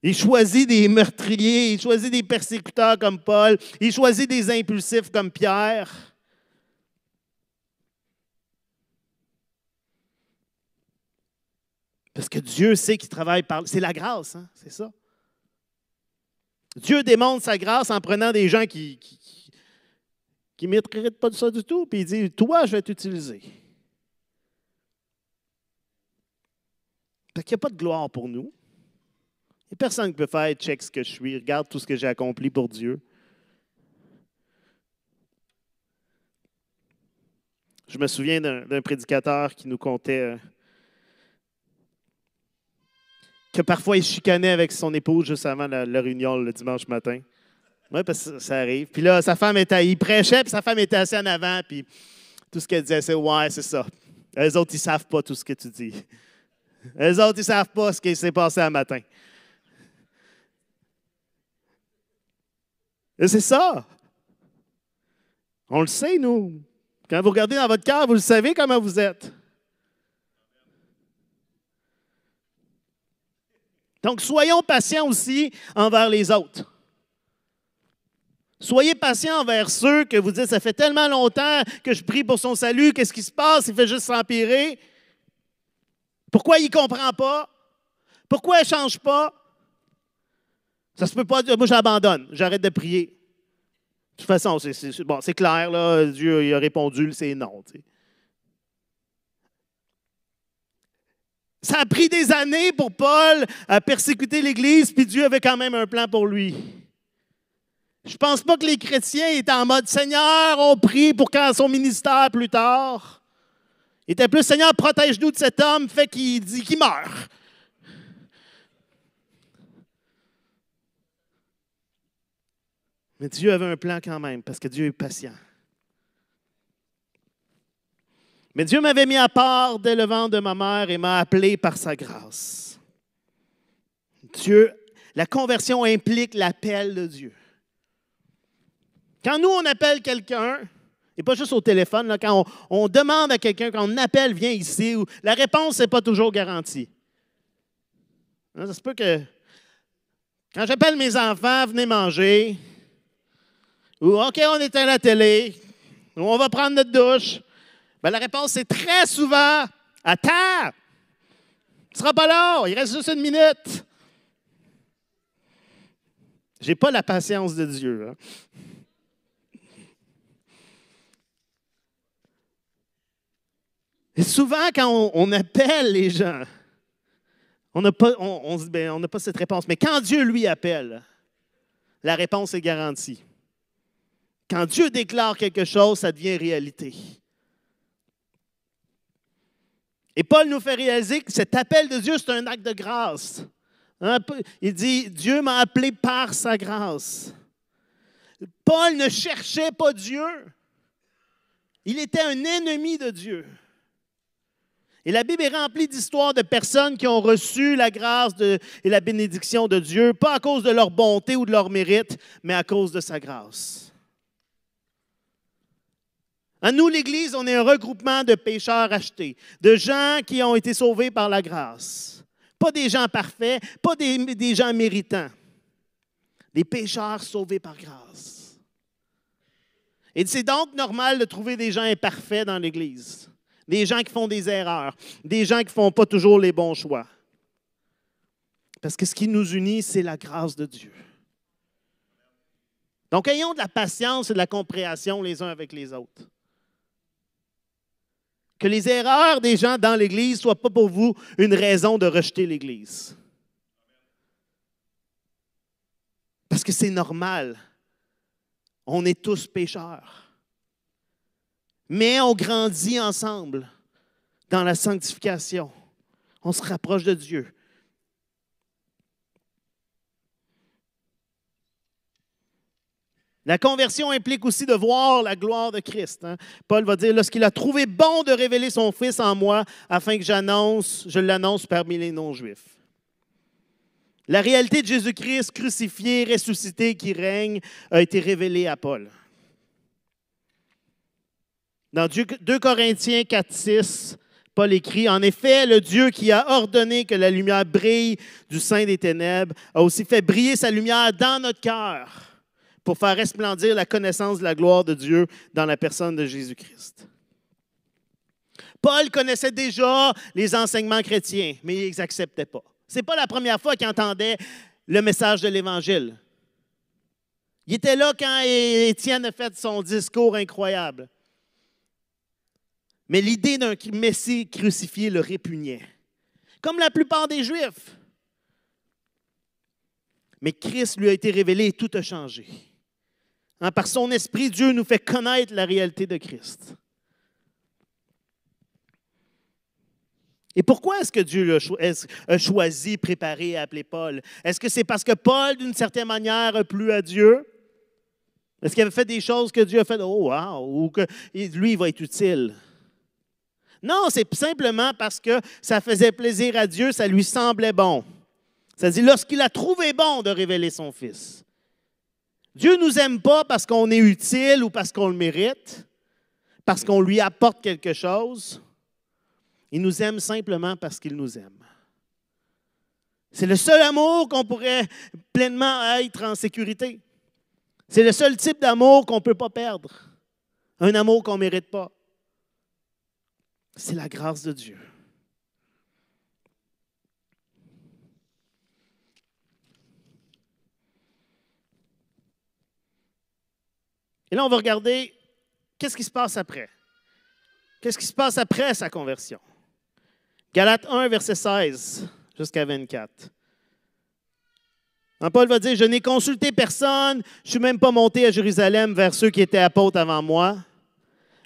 Il choisit des meurtriers, il choisit des persécuteurs comme Paul, il choisit des impulsifs comme Pierre. Parce que Dieu sait qu'il travaille par... C'est la grâce, hein? c'est ça. Dieu démontre sa grâce en prenant des gens qui ne méritent pas de ça du tout, puis il dit, toi, je vais t'utiliser. Parce qu'il n'y a pas de gloire pour nous. Il n'y a personne qui peut faire check ce que je suis, regarde tout ce que j'ai accompli pour Dieu. Je me souviens d'un prédicateur qui nous contait euh, que parfois il chicanait avec son épouse juste avant la, réunion le dimanche matin. Oui, parce que ça arrive. Puis là, sa femme était, il prêchait, puis sa femme était assise en avant, puis tout ce qu'elle disait, c'est Ouais, c'est ça. Les autres, ils ne savent pas tout ce que tu dis. Les autres, ils ne savent pas ce qui s'est passé un matin. Et c'est ça. On le sait, nous. Quand vous regardez dans votre cœur, vous le savez comment vous êtes. Donc, soyons patients aussi envers les autres. Soyez patients envers ceux que vous dites, ça fait tellement longtemps que je prie pour son salut, qu'est-ce qui se passe? Il fait juste s'empirer. Pourquoi il ne comprend pas? Pourquoi il ne change pas? Ça se peut pas dire, moi j'abandonne, j'arrête de prier. De toute façon, c'est, bon, clair, là, Dieu a répondu, c'est non. Ça a pris des années pour Paul à persécuter l'Église, puis Dieu avait quand même un plan pour lui. Je ne pense pas que les chrétiens étaient en mode Seigneur, on prie pour quand son ministère plus tard. Il était plus Seigneur, protège-nous de cet homme, fait qu'il qu'il meurt. Mais Dieu avait un plan quand même, parce que Dieu est patient. Mais Dieu m'avait mis à part dès le ventre de ma mère et m'a appelé par sa grâce. Dieu, la conversion implique l'appel de Dieu. Quand nous, on appelle quelqu'un, et pas juste au téléphone, quand on, demande à quelqu'un, quand on appelle, viens ici, la réponse n'est pas toujours garantie. Hein, ça se peut que quand j'appelle mes enfants, venez manger, ou OK, on est à la télé, ou on va prendre notre douche, ben, la réponse est très souvent Attends, tu ne seras pas là, il reste juste une minute. Je n'ai pas la patience de Dieu. Hein. Et souvent, quand on, appelle les gens, on n'a pas, on, ben, pas cette réponse. Mais quand Dieu lui appelle, la réponse est garantie. Quand Dieu déclare quelque chose, ça devient réalité. Et Paul nous fait réaliser que cet appel de Dieu, c'est un acte de grâce. Hein, il dit, Dieu m'a appelé par sa grâce. Paul ne cherchait pas Dieu. Il était un ennemi de Dieu. Et la Bible est remplie d'histoires de personnes qui ont reçu la grâce et la bénédiction de Dieu, pas à cause de leur bonté ou de leur mérite, mais à cause de sa grâce. À nous, l'Église, on est un regroupement de pécheurs achetés, de gens qui ont été sauvés par la grâce. Pas des gens parfaits, pas des, gens méritants. Des pécheurs sauvés par grâce. Et c'est donc normal de trouver des gens imparfaits dans l'Église, des gens qui font des erreurs, des gens qui ne font pas toujours les bons choix. Parce que ce qui nous unit, c'est la grâce de Dieu. Donc, ayons de la patience et de la compréhension les uns avec les autres. Que les erreurs des gens dans l'Église ne soient pas pour vous une raison de rejeter l'Église. Parce que c'est normal. On est tous pécheurs. Mais on grandit ensemble dans la sanctification. On se rapproche de Dieu. La conversion implique aussi de voir la gloire de Christ. Hein. Paul va dire, lorsqu'il a trouvé bon de révéler son Fils en moi, afin que j'annonce, je l'annonce parmi les non-juifs. La réalité de Jésus-Christ crucifié, ressuscité, qui règne, a été révélée à Paul. Dans 2 Corinthiens 4, 6, Paul écrit, En effet, le Dieu qui a ordonné que la lumière brille du sein des ténèbres a aussi fait briller sa lumière dans notre cœur pour faire resplendir la connaissance de la gloire de Dieu dans la personne de Jésus-Christ. Paul connaissait déjà les enseignements chrétiens, mais il ne les acceptait pas. Ce n'est pas la première fois qu'il entendait le message de l'Évangile. Il était là quand Étienne a fait son discours incroyable. Mais l'idée d'un Messie crucifié le répugnait, comme la plupart des Juifs. Mais Christ lui a été révélé et tout a changé. Hein, par son esprit, Dieu nous fait connaître la réalité de Christ. Et pourquoi est-ce que Dieu a choisi, préparé et appelé Paul? Est-ce que c'est parce que Paul, d'une certaine manière, a plu à Dieu? Est-ce qu'il avait fait des choses que Dieu a fait? Oh, wow! Ou que lui, il va être utile? Non, c'est simplement parce que ça faisait plaisir à Dieu, ça lui semblait bon. C'est-à-dire, lorsqu'il a trouvé bon de révéler son Fils. Dieu ne nous aime pas parce qu'on est utile ou parce qu'on le mérite, parce qu'on lui apporte quelque chose. Il nous aime simplement parce qu'il nous aime. C'est le seul amour qu'on pourrait pleinement être en sécurité. C'est le seul type d'amour qu'on ne peut pas perdre. Un amour qu'on ne mérite pas. C'est la grâce de Dieu. Et là, on va regarder qu'est-ce qui se passe après. Qu'est-ce qui se passe après sa conversion? Galates 1, verset 16 jusqu'à 24. Paul va dire, je n'ai consulté personne, je ne suis même pas monté à Jérusalem vers ceux qui étaient apôtres avant moi,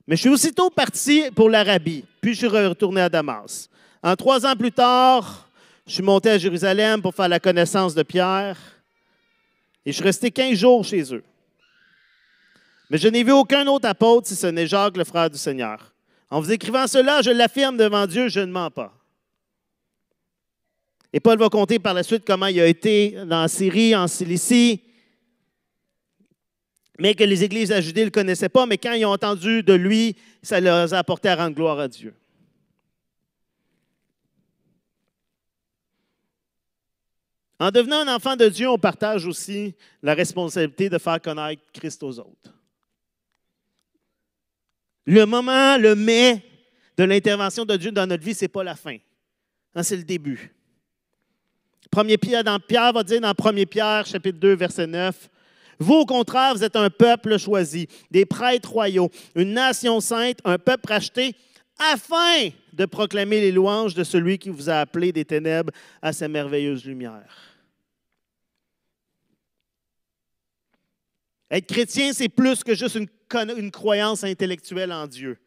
mais je suis aussitôt parti pour l'Arabie, puis je suis retourné à Damas. En trois ans plus tard, je suis monté à Jérusalem pour faire la connaissance de Pierre, et je suis resté 15 jours chez eux. Mais je n'ai vu aucun autre apôtre si ce n'est Jacques, le frère du Seigneur. En vous écrivant cela, je l'affirme devant Dieu, je ne mens pas. Et Paul va compter par la suite comment il a été dans Syrie, en Cilicie, mais que les églises à Judée ne le connaissaient pas, mais quand ils ont entendu de lui, ça leur a apporté à rendre gloire à Dieu. En devenant un enfant de Dieu, on partage aussi la responsabilité de faire connaître Christ aux autres. Le moment, le mais de l'intervention de Dieu dans notre vie, ce n'est pas la fin. Hein, c'est le début. Premier Pierre, dans Pierre va dire dans 1 Pierre, chapitre 2, verset 9, Vous, au contraire, vous êtes un peuple choisi, des prêtres royaux, une nation sainte, un peuple racheté, afin de proclamer les louanges de celui qui vous a appelé des ténèbres à sa merveilleuse lumière. Être chrétien, c'est plus que juste une, une, croyance intellectuelle en Dieu.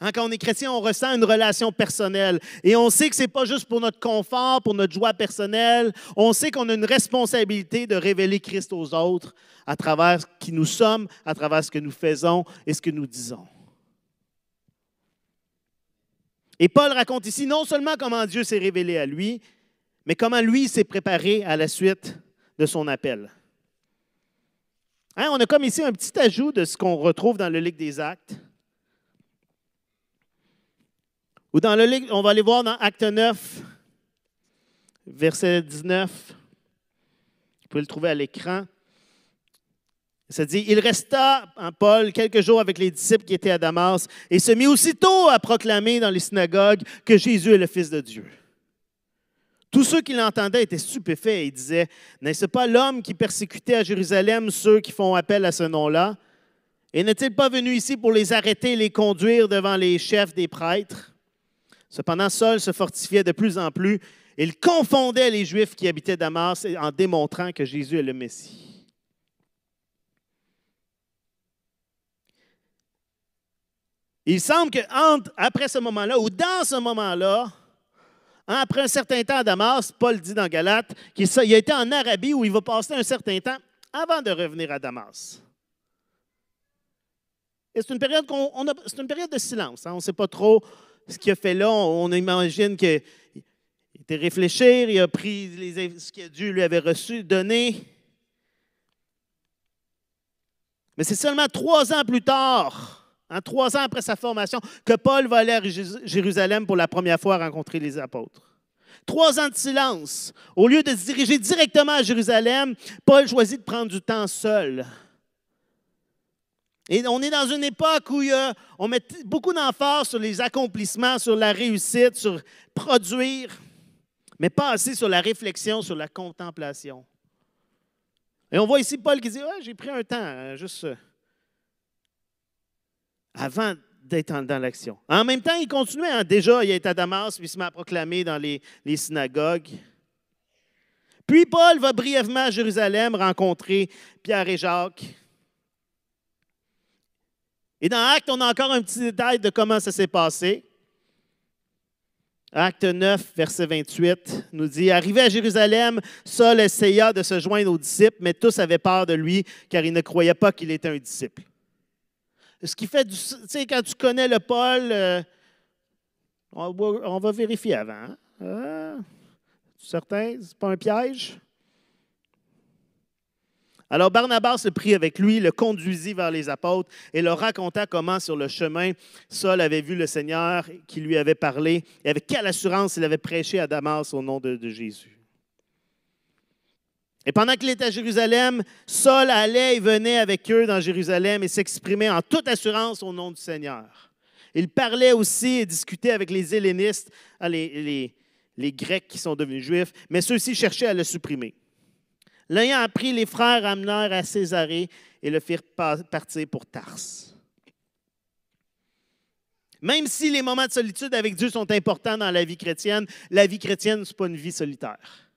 Hein, quand on est chrétien, on ressent une relation personnelle. Et on sait que ce n'est pas juste pour notre confort, pour notre joie personnelle. On sait qu'on a une responsabilité de révéler Christ aux autres à travers qui nous sommes, à travers ce que nous faisons et ce que nous disons. Et Paul raconte ici non seulement comment Dieu s'est révélé à lui, mais comment lui s'est préparé à la suite de son appel. Hein, on a comme ici un petit ajout de ce qu'on retrouve dans le livre des Actes. Ou dans le livre, on va aller voir dans Acte 9, verset 19. Vous pouvez le trouver à l'écran. Ça dit, il resta en Paul quelques jours avec les disciples qui étaient à Damas et se mit aussitôt à proclamer dans les synagogues que Jésus est le Fils de Dieu. Tous ceux qui l'entendaient étaient stupéfaits et disaient, n'est-ce pas l'homme qui persécutait à Jérusalem ceux qui font appel à ce nom-là? Et n'est-il pas venu ici pour les arrêter et les conduire devant les chefs des prêtres? Cependant, Saul se fortifiait de plus en plus. Il confondait les Juifs qui habitaient Damas en démontrant que Jésus est le Messie. Il semble que après ce moment-là, ou dans ce moment-là, Hein, après un certain temps à Damas, Paul dit dans Galate qu'il a été en Arabie où il va passer un certain temps avant de revenir à Damas. Et c'est une période, c'est une période de silence. Hein. On ne sait pas trop ce qu'il a fait là. On, imagine qu'il était réfléchir, il a pris ce que Dieu lui avait reçu, donné. Mais c'est seulement trois ans plus tard, hein, trois ans après sa formation, que Paul va aller à Jérusalem pour la première fois rencontrer les apôtres. Trois ans de silence. Au lieu de se diriger directement à Jérusalem, Paul choisit de prendre du temps seul. Et on est dans une époque où on met beaucoup d'emphase sur les accomplissements, sur la réussite, sur produire, mais pas assez sur la réflexion, sur la contemplation. Et on voit ici Paul qui dit J'ai pris un temps, hein, juste euh, avant d'être dans l'action. En même temps, il continuait. Hein. Déjà, il est à Damas, puis il se met à proclamer dans les, synagogues. Puis Paul va brièvement à Jérusalem rencontrer Pierre et Jacques. Et dans Acte, on a encore un petit détail de comment ça s'est passé. Acte 9, verset 28 nous dit Arrivé à Jérusalem, Saul essaya de se joindre aux disciples, mais tous avaient peur de lui, car ils ne croyaient pas qu'il était un disciple. Ce qui fait. Tu sais, quand tu connais le Paul, euh, on, va, vérifier avant. Hein? Ah, certain? Ce pas un piège? Alors Barnabas se prit avec lui, le conduisit vers les apôtres et leur raconta comment sur le chemin Saul avait vu le Seigneur qui lui avait parlé et avec quelle assurance il avait prêché à Damas au nom de Jésus. Et pendant qu'il était à Jérusalem, Saul allait et venait avec eux dans Jérusalem et s'exprimait en toute assurance au nom du Seigneur. Il parlait aussi et discutait avec les hellénistes, ah, les, les, Grecs qui sont devenus juifs, mais ceux-ci cherchaient à le supprimer. L'ayant appris, les frères amenèrent à Césarée et le firent partir pour Tarse. Même si les moments de solitude avec Dieu sont importants dans la vie chrétienne, la vie chrétienne, ce n'est pas une vie solitaire.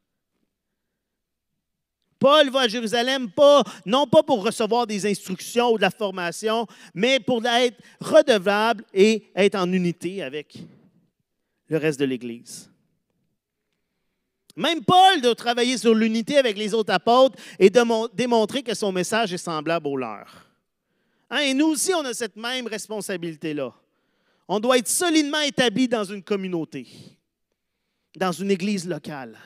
Paul va à Jérusalem pas, non pas pour recevoir des instructions ou de la formation, mais pour être redevable et être en unité avec le reste de l'Église. Même Paul doit travailler sur l'unité avec les autres apôtres et démontrer que son message est semblable au leur. Hein, et nous aussi, on a cette même responsabilité-là. On doit être solidement établi dans une communauté, dans une église locale.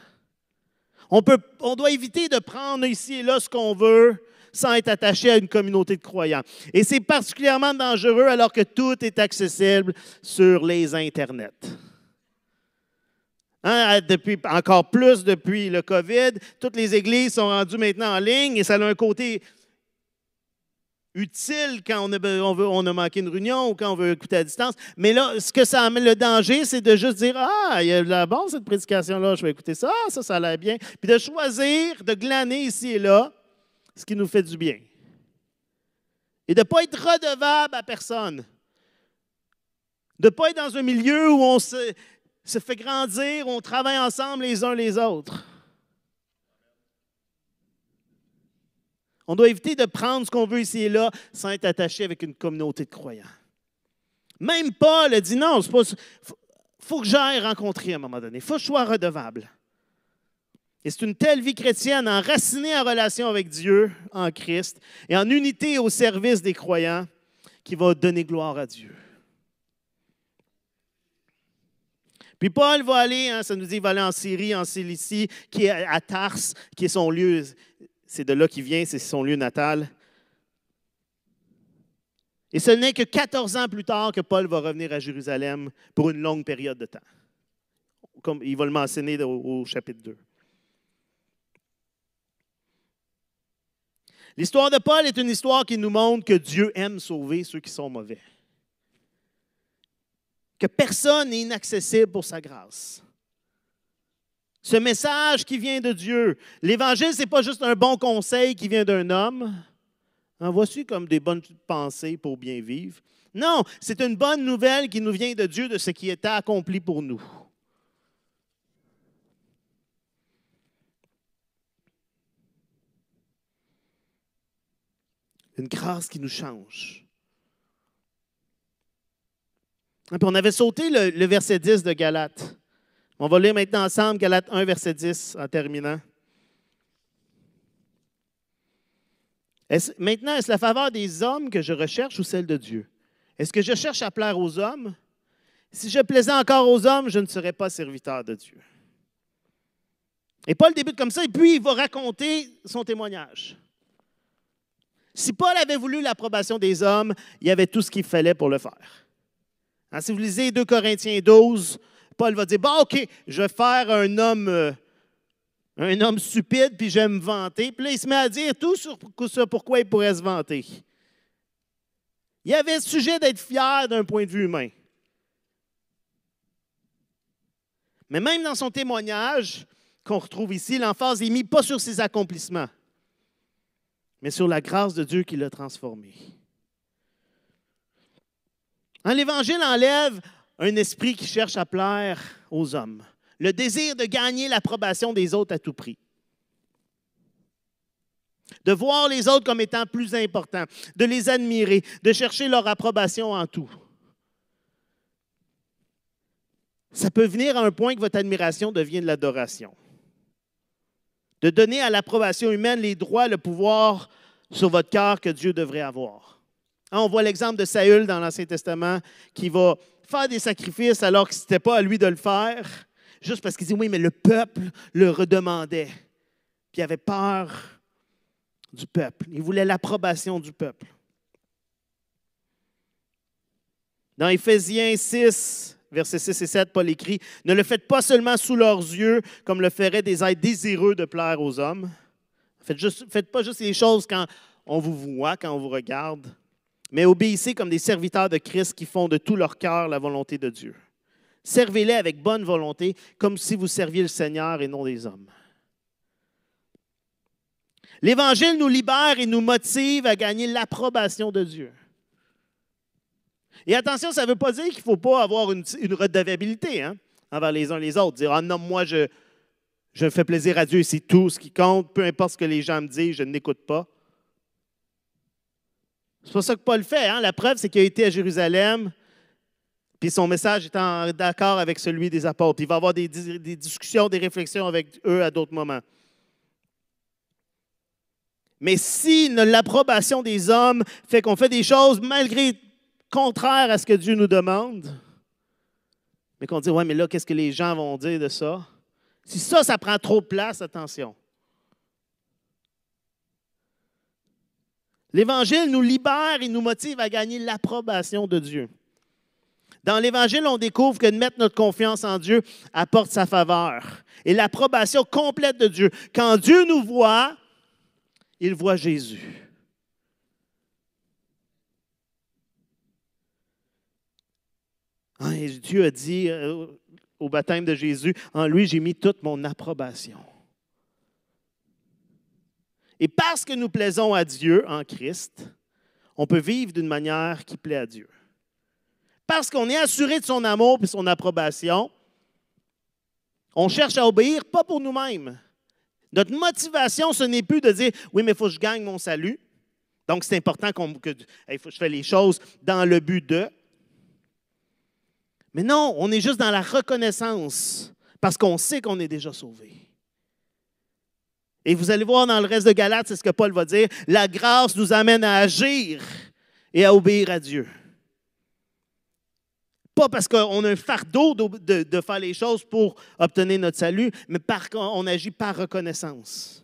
On, doit éviter de prendre ici et là ce qu'on veut sans être attaché à une communauté de croyants. Et c'est particulièrement dangereux alors que tout est accessible sur les Internets. Hein, encore plus depuis le COVID, toutes les églises sont rendues maintenant en ligne et ça a un côté utile quand on a, veut, on a manqué une réunion ou quand on veut écouter à distance. Mais là, ce que ça amène, le danger, c'est de juste dire Ah, il y a la bonne cette prédication-là, je vais écouter ça, ah, ça, ça a l'air bien. Puis de choisir, de glaner ici et là ce qui nous fait du bien. Et de ne pas être redevable à personne. De ne pas être dans un milieu où on se, se fait grandir, où on travaille ensemble les uns les autres. On doit éviter de prendre ce qu'on veut ici et là sans être attaché avec une communauté de croyants. Même Paul a dit non, il faut, que j'aille rencontrer à un moment donné. Il faut que je sois redevable. Et c'est une telle vie chrétienne enracinée en relation avec Dieu, en Christ, et en unité au service des croyants, qui va donner gloire à Dieu. Puis Paul va aller, hein, ça nous dit, il va aller en Syrie, en Cilicie, qui est à Tars, qui est son lieu, c'est de là qu'il vient, c'est son lieu natal. Et ce n'est que 14 ans plus tard que Paul va revenir à Jérusalem pour une longue période de temps. Comme il va le mentionner au, chapitre 2. L'histoire de Paul est une histoire qui nous montre que Dieu aime sauver ceux qui sont mauvais. Que personne n'est inaccessible pour sa grâce. Ce message qui vient de Dieu. L'Évangile, ce n'est pas juste un bon conseil qui vient d'un homme. En voici comme des bonnes pensées pour bien vivre. Non, c'est une bonne nouvelle qui nous vient de Dieu, de ce qui était accompli pour nous. Une grâce qui nous change. Puis on avait sauté le, le verset 10 de Galates. On va lire maintenant ensemble Galates 1, verset 10 en terminant. maintenant, est-ce la faveur des hommes que je recherche ou celle de Dieu? Est-ce que je cherche à plaire aux hommes? Si je plaisais encore aux hommes, je ne serais pas serviteur de Dieu. Et Paul débute comme ça, et puis il va raconter son témoignage. Si Paul avait voulu l'approbation des hommes, il y avait tout ce qu'il fallait pour le faire. Hein, si vous lisez 2 Corinthiens 12, Paul va dire, bon, OK, je vais faire un homme euh, un homme stupide, puis j'aime me vanter. Puis là, il se met à dire tout sur pourquoi il pourrait se vanter. Il avait le sujet d'être fier d'un point de vue humain. Mais même dans son témoignage qu'on retrouve ici, l'emphase est mise pas sur ses accomplissements, mais sur la grâce de Dieu qui l'a transformé. L'Évangile enlève un esprit qui cherche à plaire aux hommes le désir de gagner l'approbation des autres à tout prix. De voir les autres comme étant plus importants, de les admirer, de chercher leur approbation en tout. Ça peut venir à un point que votre admiration devient de l'adoration. De donner à l'approbation humaine les droits, le pouvoir sur votre cœur que Dieu devrait avoir. Hein, on voit l'exemple de Saül dans l'Ancien Testament qui va faire des sacrifices alors que ce n'était pas à lui de le faire juste parce qu'il dit oui, mais le peuple le redemandait. Puis il avait peur du peuple. Il voulait l'approbation du peuple. Dans Éphésiens 6, versets 6 et 7, Paul écrit Ne le faites pas seulement sous leurs yeux, comme le feraient des êtres désireux de plaire aux hommes. Faites, juste, faites pas juste les choses quand on vous voit, quand on vous regarde, mais obéissez comme des serviteurs de Christ qui font de tout leur cœur la volonté de Dieu. Servez-les avec bonne volonté, comme si vous serviez le Seigneur et non les hommes. L'Évangile nous libère et nous motive à gagner l'approbation de Dieu. Et attention, ça ne veut pas dire qu'il ne faut pas avoir une, redevabilité hein, envers les uns les autres. Dire, ah non, moi, je, je fais plaisir à Dieu, c'est tout ce qui compte, peu importe ce que les gens me disent, je n'écoute pas. C'est pas ça que Paul fait. Hein. La preuve, c'est qu'il a été à Jérusalem, puis son message est d'accord avec celui des apôtres. Il va avoir des, des discussions, des réflexions avec eux à d'autres moments. Mais si l'approbation des hommes fait qu'on fait des choses malgré contraires à ce que Dieu nous demande, mais qu'on dit, ouais, mais là, qu'est-ce que les gens vont dire de ça? Si ça, ça prend trop de place, attention. L'Évangile nous libère et nous motive à gagner l'approbation de Dieu. Dans l'Évangile, on découvre que de mettre notre confiance en Dieu apporte sa faveur et l'approbation complète de Dieu. Quand Dieu nous voit, il voit Jésus. Hein, Dieu a dit euh, au baptême de Jésus, en lui j'ai mis toute mon approbation. Et parce que nous plaisons à Dieu en Christ, on peut vivre d'une manière qui plaît à Dieu. Parce qu'on est assuré de son amour et son approbation, on cherche à obéir, pas pour nous-mêmes. Notre motivation, ce n'est plus de dire oui, mais il faut que je gagne mon salut. Donc, c'est important que faut que je fasse les choses dans le but de. Mais non, on est juste dans la reconnaissance parce qu'on sait qu'on est déjà sauvé. Et vous allez voir dans le reste de Galates, c'est ce que Paul va dire, la grâce nous amène à agir et à obéir à Dieu. Pas parce qu'on a un fardeau de, faire les choses pour obtenir notre salut, mais parce qu'on agit par reconnaissance.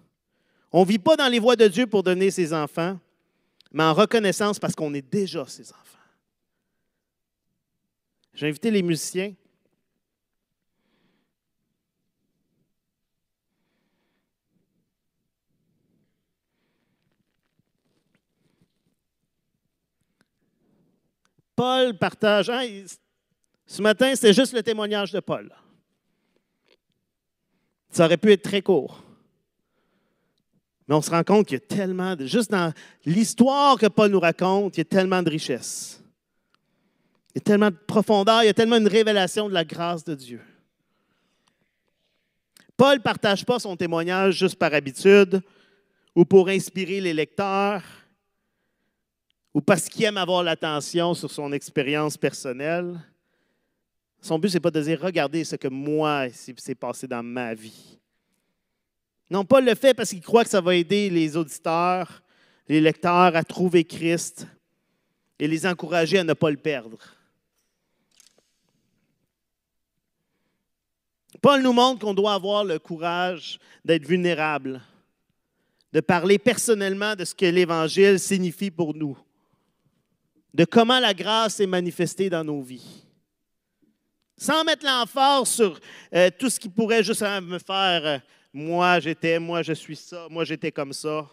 On ne vit pas dans les voies de Dieu pour donner ses enfants, mais en reconnaissance parce qu'on est déjà ses enfants. J'ai invité les musiciens. Paul partage. Hein, ce matin, c'était juste le témoignage de Paul. Ça aurait pu être très court. Mais on se rend compte qu'il y a tellement de. Juste dans l'histoire que Paul nous raconte, il y a tellement de richesse. Il y a tellement de profondeur, il y a tellement une révélation de la grâce de Dieu. Paul ne partage pas son témoignage juste par habitude ou pour inspirer les lecteurs ou parce qu'il aime avoir l'attention sur son expérience personnelle. Son but, ce n'est pas de dire Regardez ce que moi, s'est passé dans ma vie. Non, Paul le fait parce qu'il croit que ça va aider les auditeurs, les lecteurs à trouver Christ et les encourager à ne pas le perdre. Paul nous montre qu'on doit avoir le courage d'être vulnérable, de parler personnellement de ce que l'Évangile signifie pour nous, de comment la grâce est manifestée dans nos vies. Sans mettre l'emphase sur euh, tout ce qui pourrait juste me faire euh, moi j'étais, moi je suis ça, moi j'étais comme ça.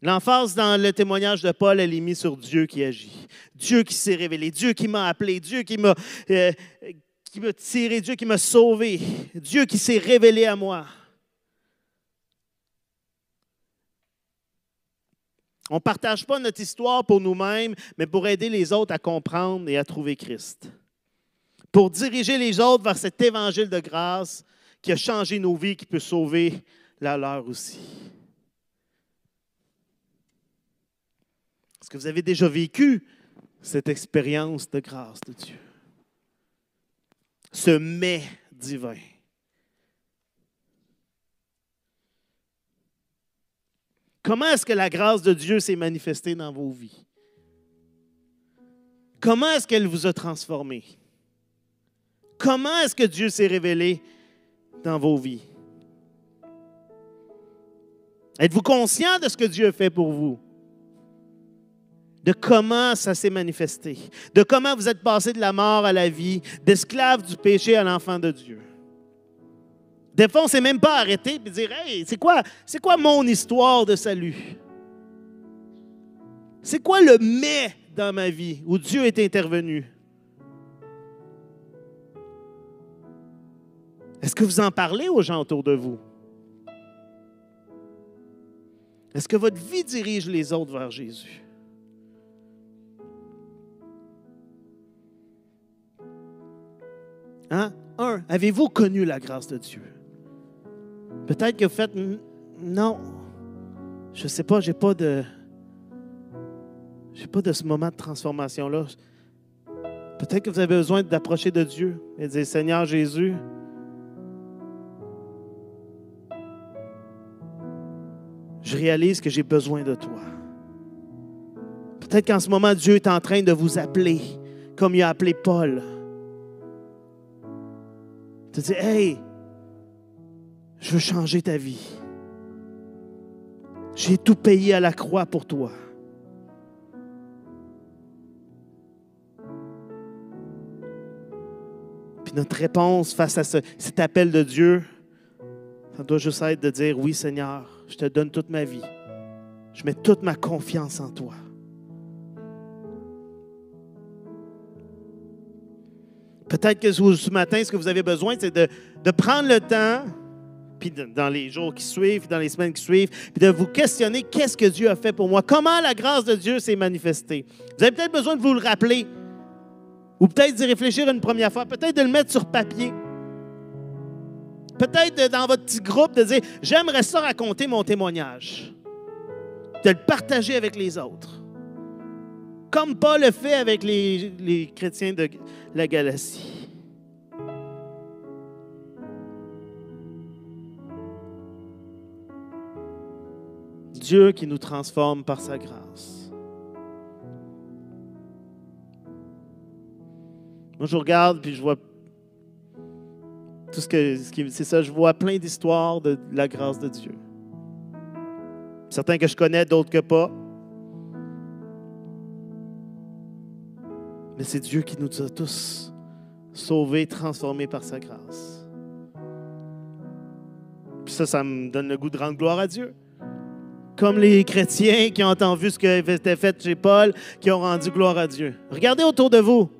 L'emphase dans le témoignage de Paul, elle est mise sur Dieu qui agit. Dieu qui s'est révélé, Dieu qui m'a appelé, Dieu qui m'a euh, qui m'a tiré, Dieu qui m'a sauvé, Dieu qui s'est révélé à moi. On ne partage pas notre histoire pour nous-mêmes, mais pour aider les autres à comprendre et à trouver Christ. Pour diriger les autres vers cet évangile de grâce qui a changé nos vies, qui peut sauver la leur aussi. Est-ce que vous avez déjà vécu cette expérience de grâce de Dieu? Ce mets divin. Comment est-ce que la grâce de Dieu s'est manifestée dans vos vies? Comment est-ce qu'elle vous a transformé? Comment est-ce que Dieu s'est révélé dans vos vies? Êtes-vous conscient de ce que Dieu a fait pour vous? de comment ça s'est manifesté, de comment vous êtes passé de la mort à la vie, d'esclave du péché à l'enfant de Dieu? Des fois, on ne s'est même pas arrêté et dire Hey, c'est quoi, c'est quoi mon histoire de salut? C'est quoi le mais dans ma vie où Dieu est intervenu? Est-ce que vous en parlez aux gens autour de vous? Est-ce que votre vie dirige les autres vers Jésus? Hein? Un, avez-vous connu la grâce de Dieu? Peut-être que vous faites non. Je ne sais pas, j'ai pas de. J'ai pas de ce moment de transformation-là. Peut-être que vous avez besoin d'approcher de Dieu et de dire Seigneur Jésus, je réalise que j'ai besoin de toi. Peut-être qu'en ce moment, Dieu est en train de vous appeler, comme il a appelé Paul. Tu dis, hey, je veux changer ta vie. J'ai tout payé à la croix pour toi. Puis notre réponse face à cet appel de Dieu, ça doit juste être de dire, oui Seigneur, je te donne toute ma vie. Je mets toute ma confiance en toi. Peut-être que ce matin, ce que vous avez besoin, c'est de, de prendre le temps puis dans les jours qui suivent, dans les semaines qui suivent, puis de vous questionner qu'est-ce que Dieu a fait pour moi, comment la grâce de Dieu s'est manifestée? Vous avez peut-être besoin de vous le rappeler, ou peut-être d'y réfléchir une première fois, peut-être de le mettre sur papier. Peut-être dans votre petit groupe de dire, j'aimerais ça raconter mon témoignage, de le partager avec les autres. Comme Paul le fait avec les, les chrétiens de la Galatie. Dieu qui nous transforme par sa grâce. Moi, je regarde puis je vois tout ce que c'est ça, je vois plein d'histoires de la grâce de Dieu. Certains que je connais, d'autres que pas. Mais c'est Dieu qui nous a tous sauvés, transformés par sa grâce. Puis ça, ça me donne le goût de rendre gloire à Dieu comme les chrétiens qui ont entendu ce qui été fait chez Paul, qui ont rendu gloire à Dieu. Regardez autour de vous.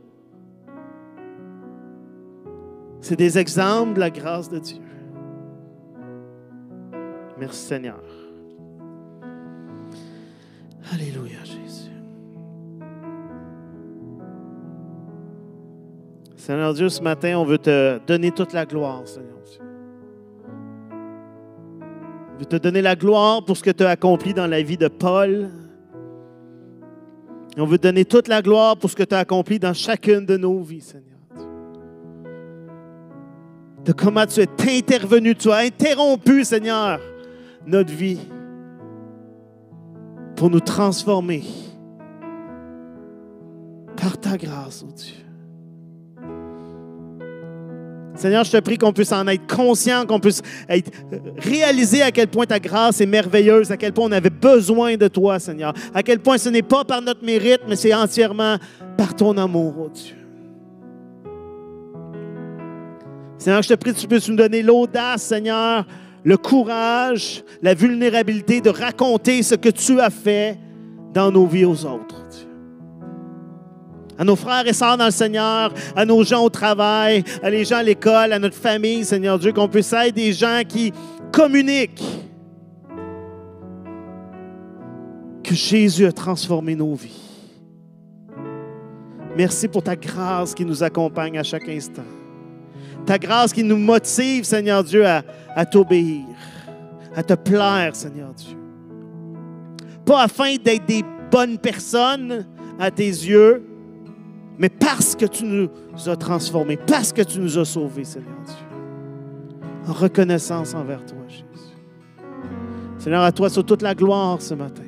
C'est des exemples de la grâce de Dieu. Merci Seigneur. Alléluia Jésus. Seigneur Dieu, ce matin, on veut te donner toute la gloire, Seigneur Dieu. Veux te donner la gloire pour ce que tu as accompli dans la vie de Paul. Et on veut te donner toute la gloire pour ce que tu as accompli dans chacune de nos vies, Seigneur. De comment tu es intervenu, tu as interrompu, Seigneur, notre vie pour nous transformer par ta grâce, oh Dieu. Seigneur, je te prie qu'on puisse en être conscient, qu'on puisse être réaliser à quel point ta grâce est merveilleuse, à quel point on avait besoin de toi, Seigneur, à quel point ce n'est pas par notre mérite, mais c'est entièrement par ton amour, oh Dieu. Seigneur, je te prie que tu puisses nous donner l'audace, Seigneur, le courage, la vulnérabilité de raconter ce que tu as fait dans nos vies aux autres à nos frères et sœurs dans le Seigneur, à nos gens au travail, à les gens à l'école, à notre famille, Seigneur Dieu, qu'on puisse être des gens qui communiquent que Jésus a transformé nos vies. Merci pour ta grâce qui nous accompagne à chaque instant. Ta grâce qui nous motive, Seigneur Dieu, à, à t'obéir, à te plaire, Seigneur Dieu. Pas afin d'être des bonnes personnes à tes yeux, mais parce que tu nous as transformés, parce que tu nous as sauvés, Seigneur Dieu. En reconnaissance envers toi, Jésus. Seigneur, à toi sur toute la gloire ce matin.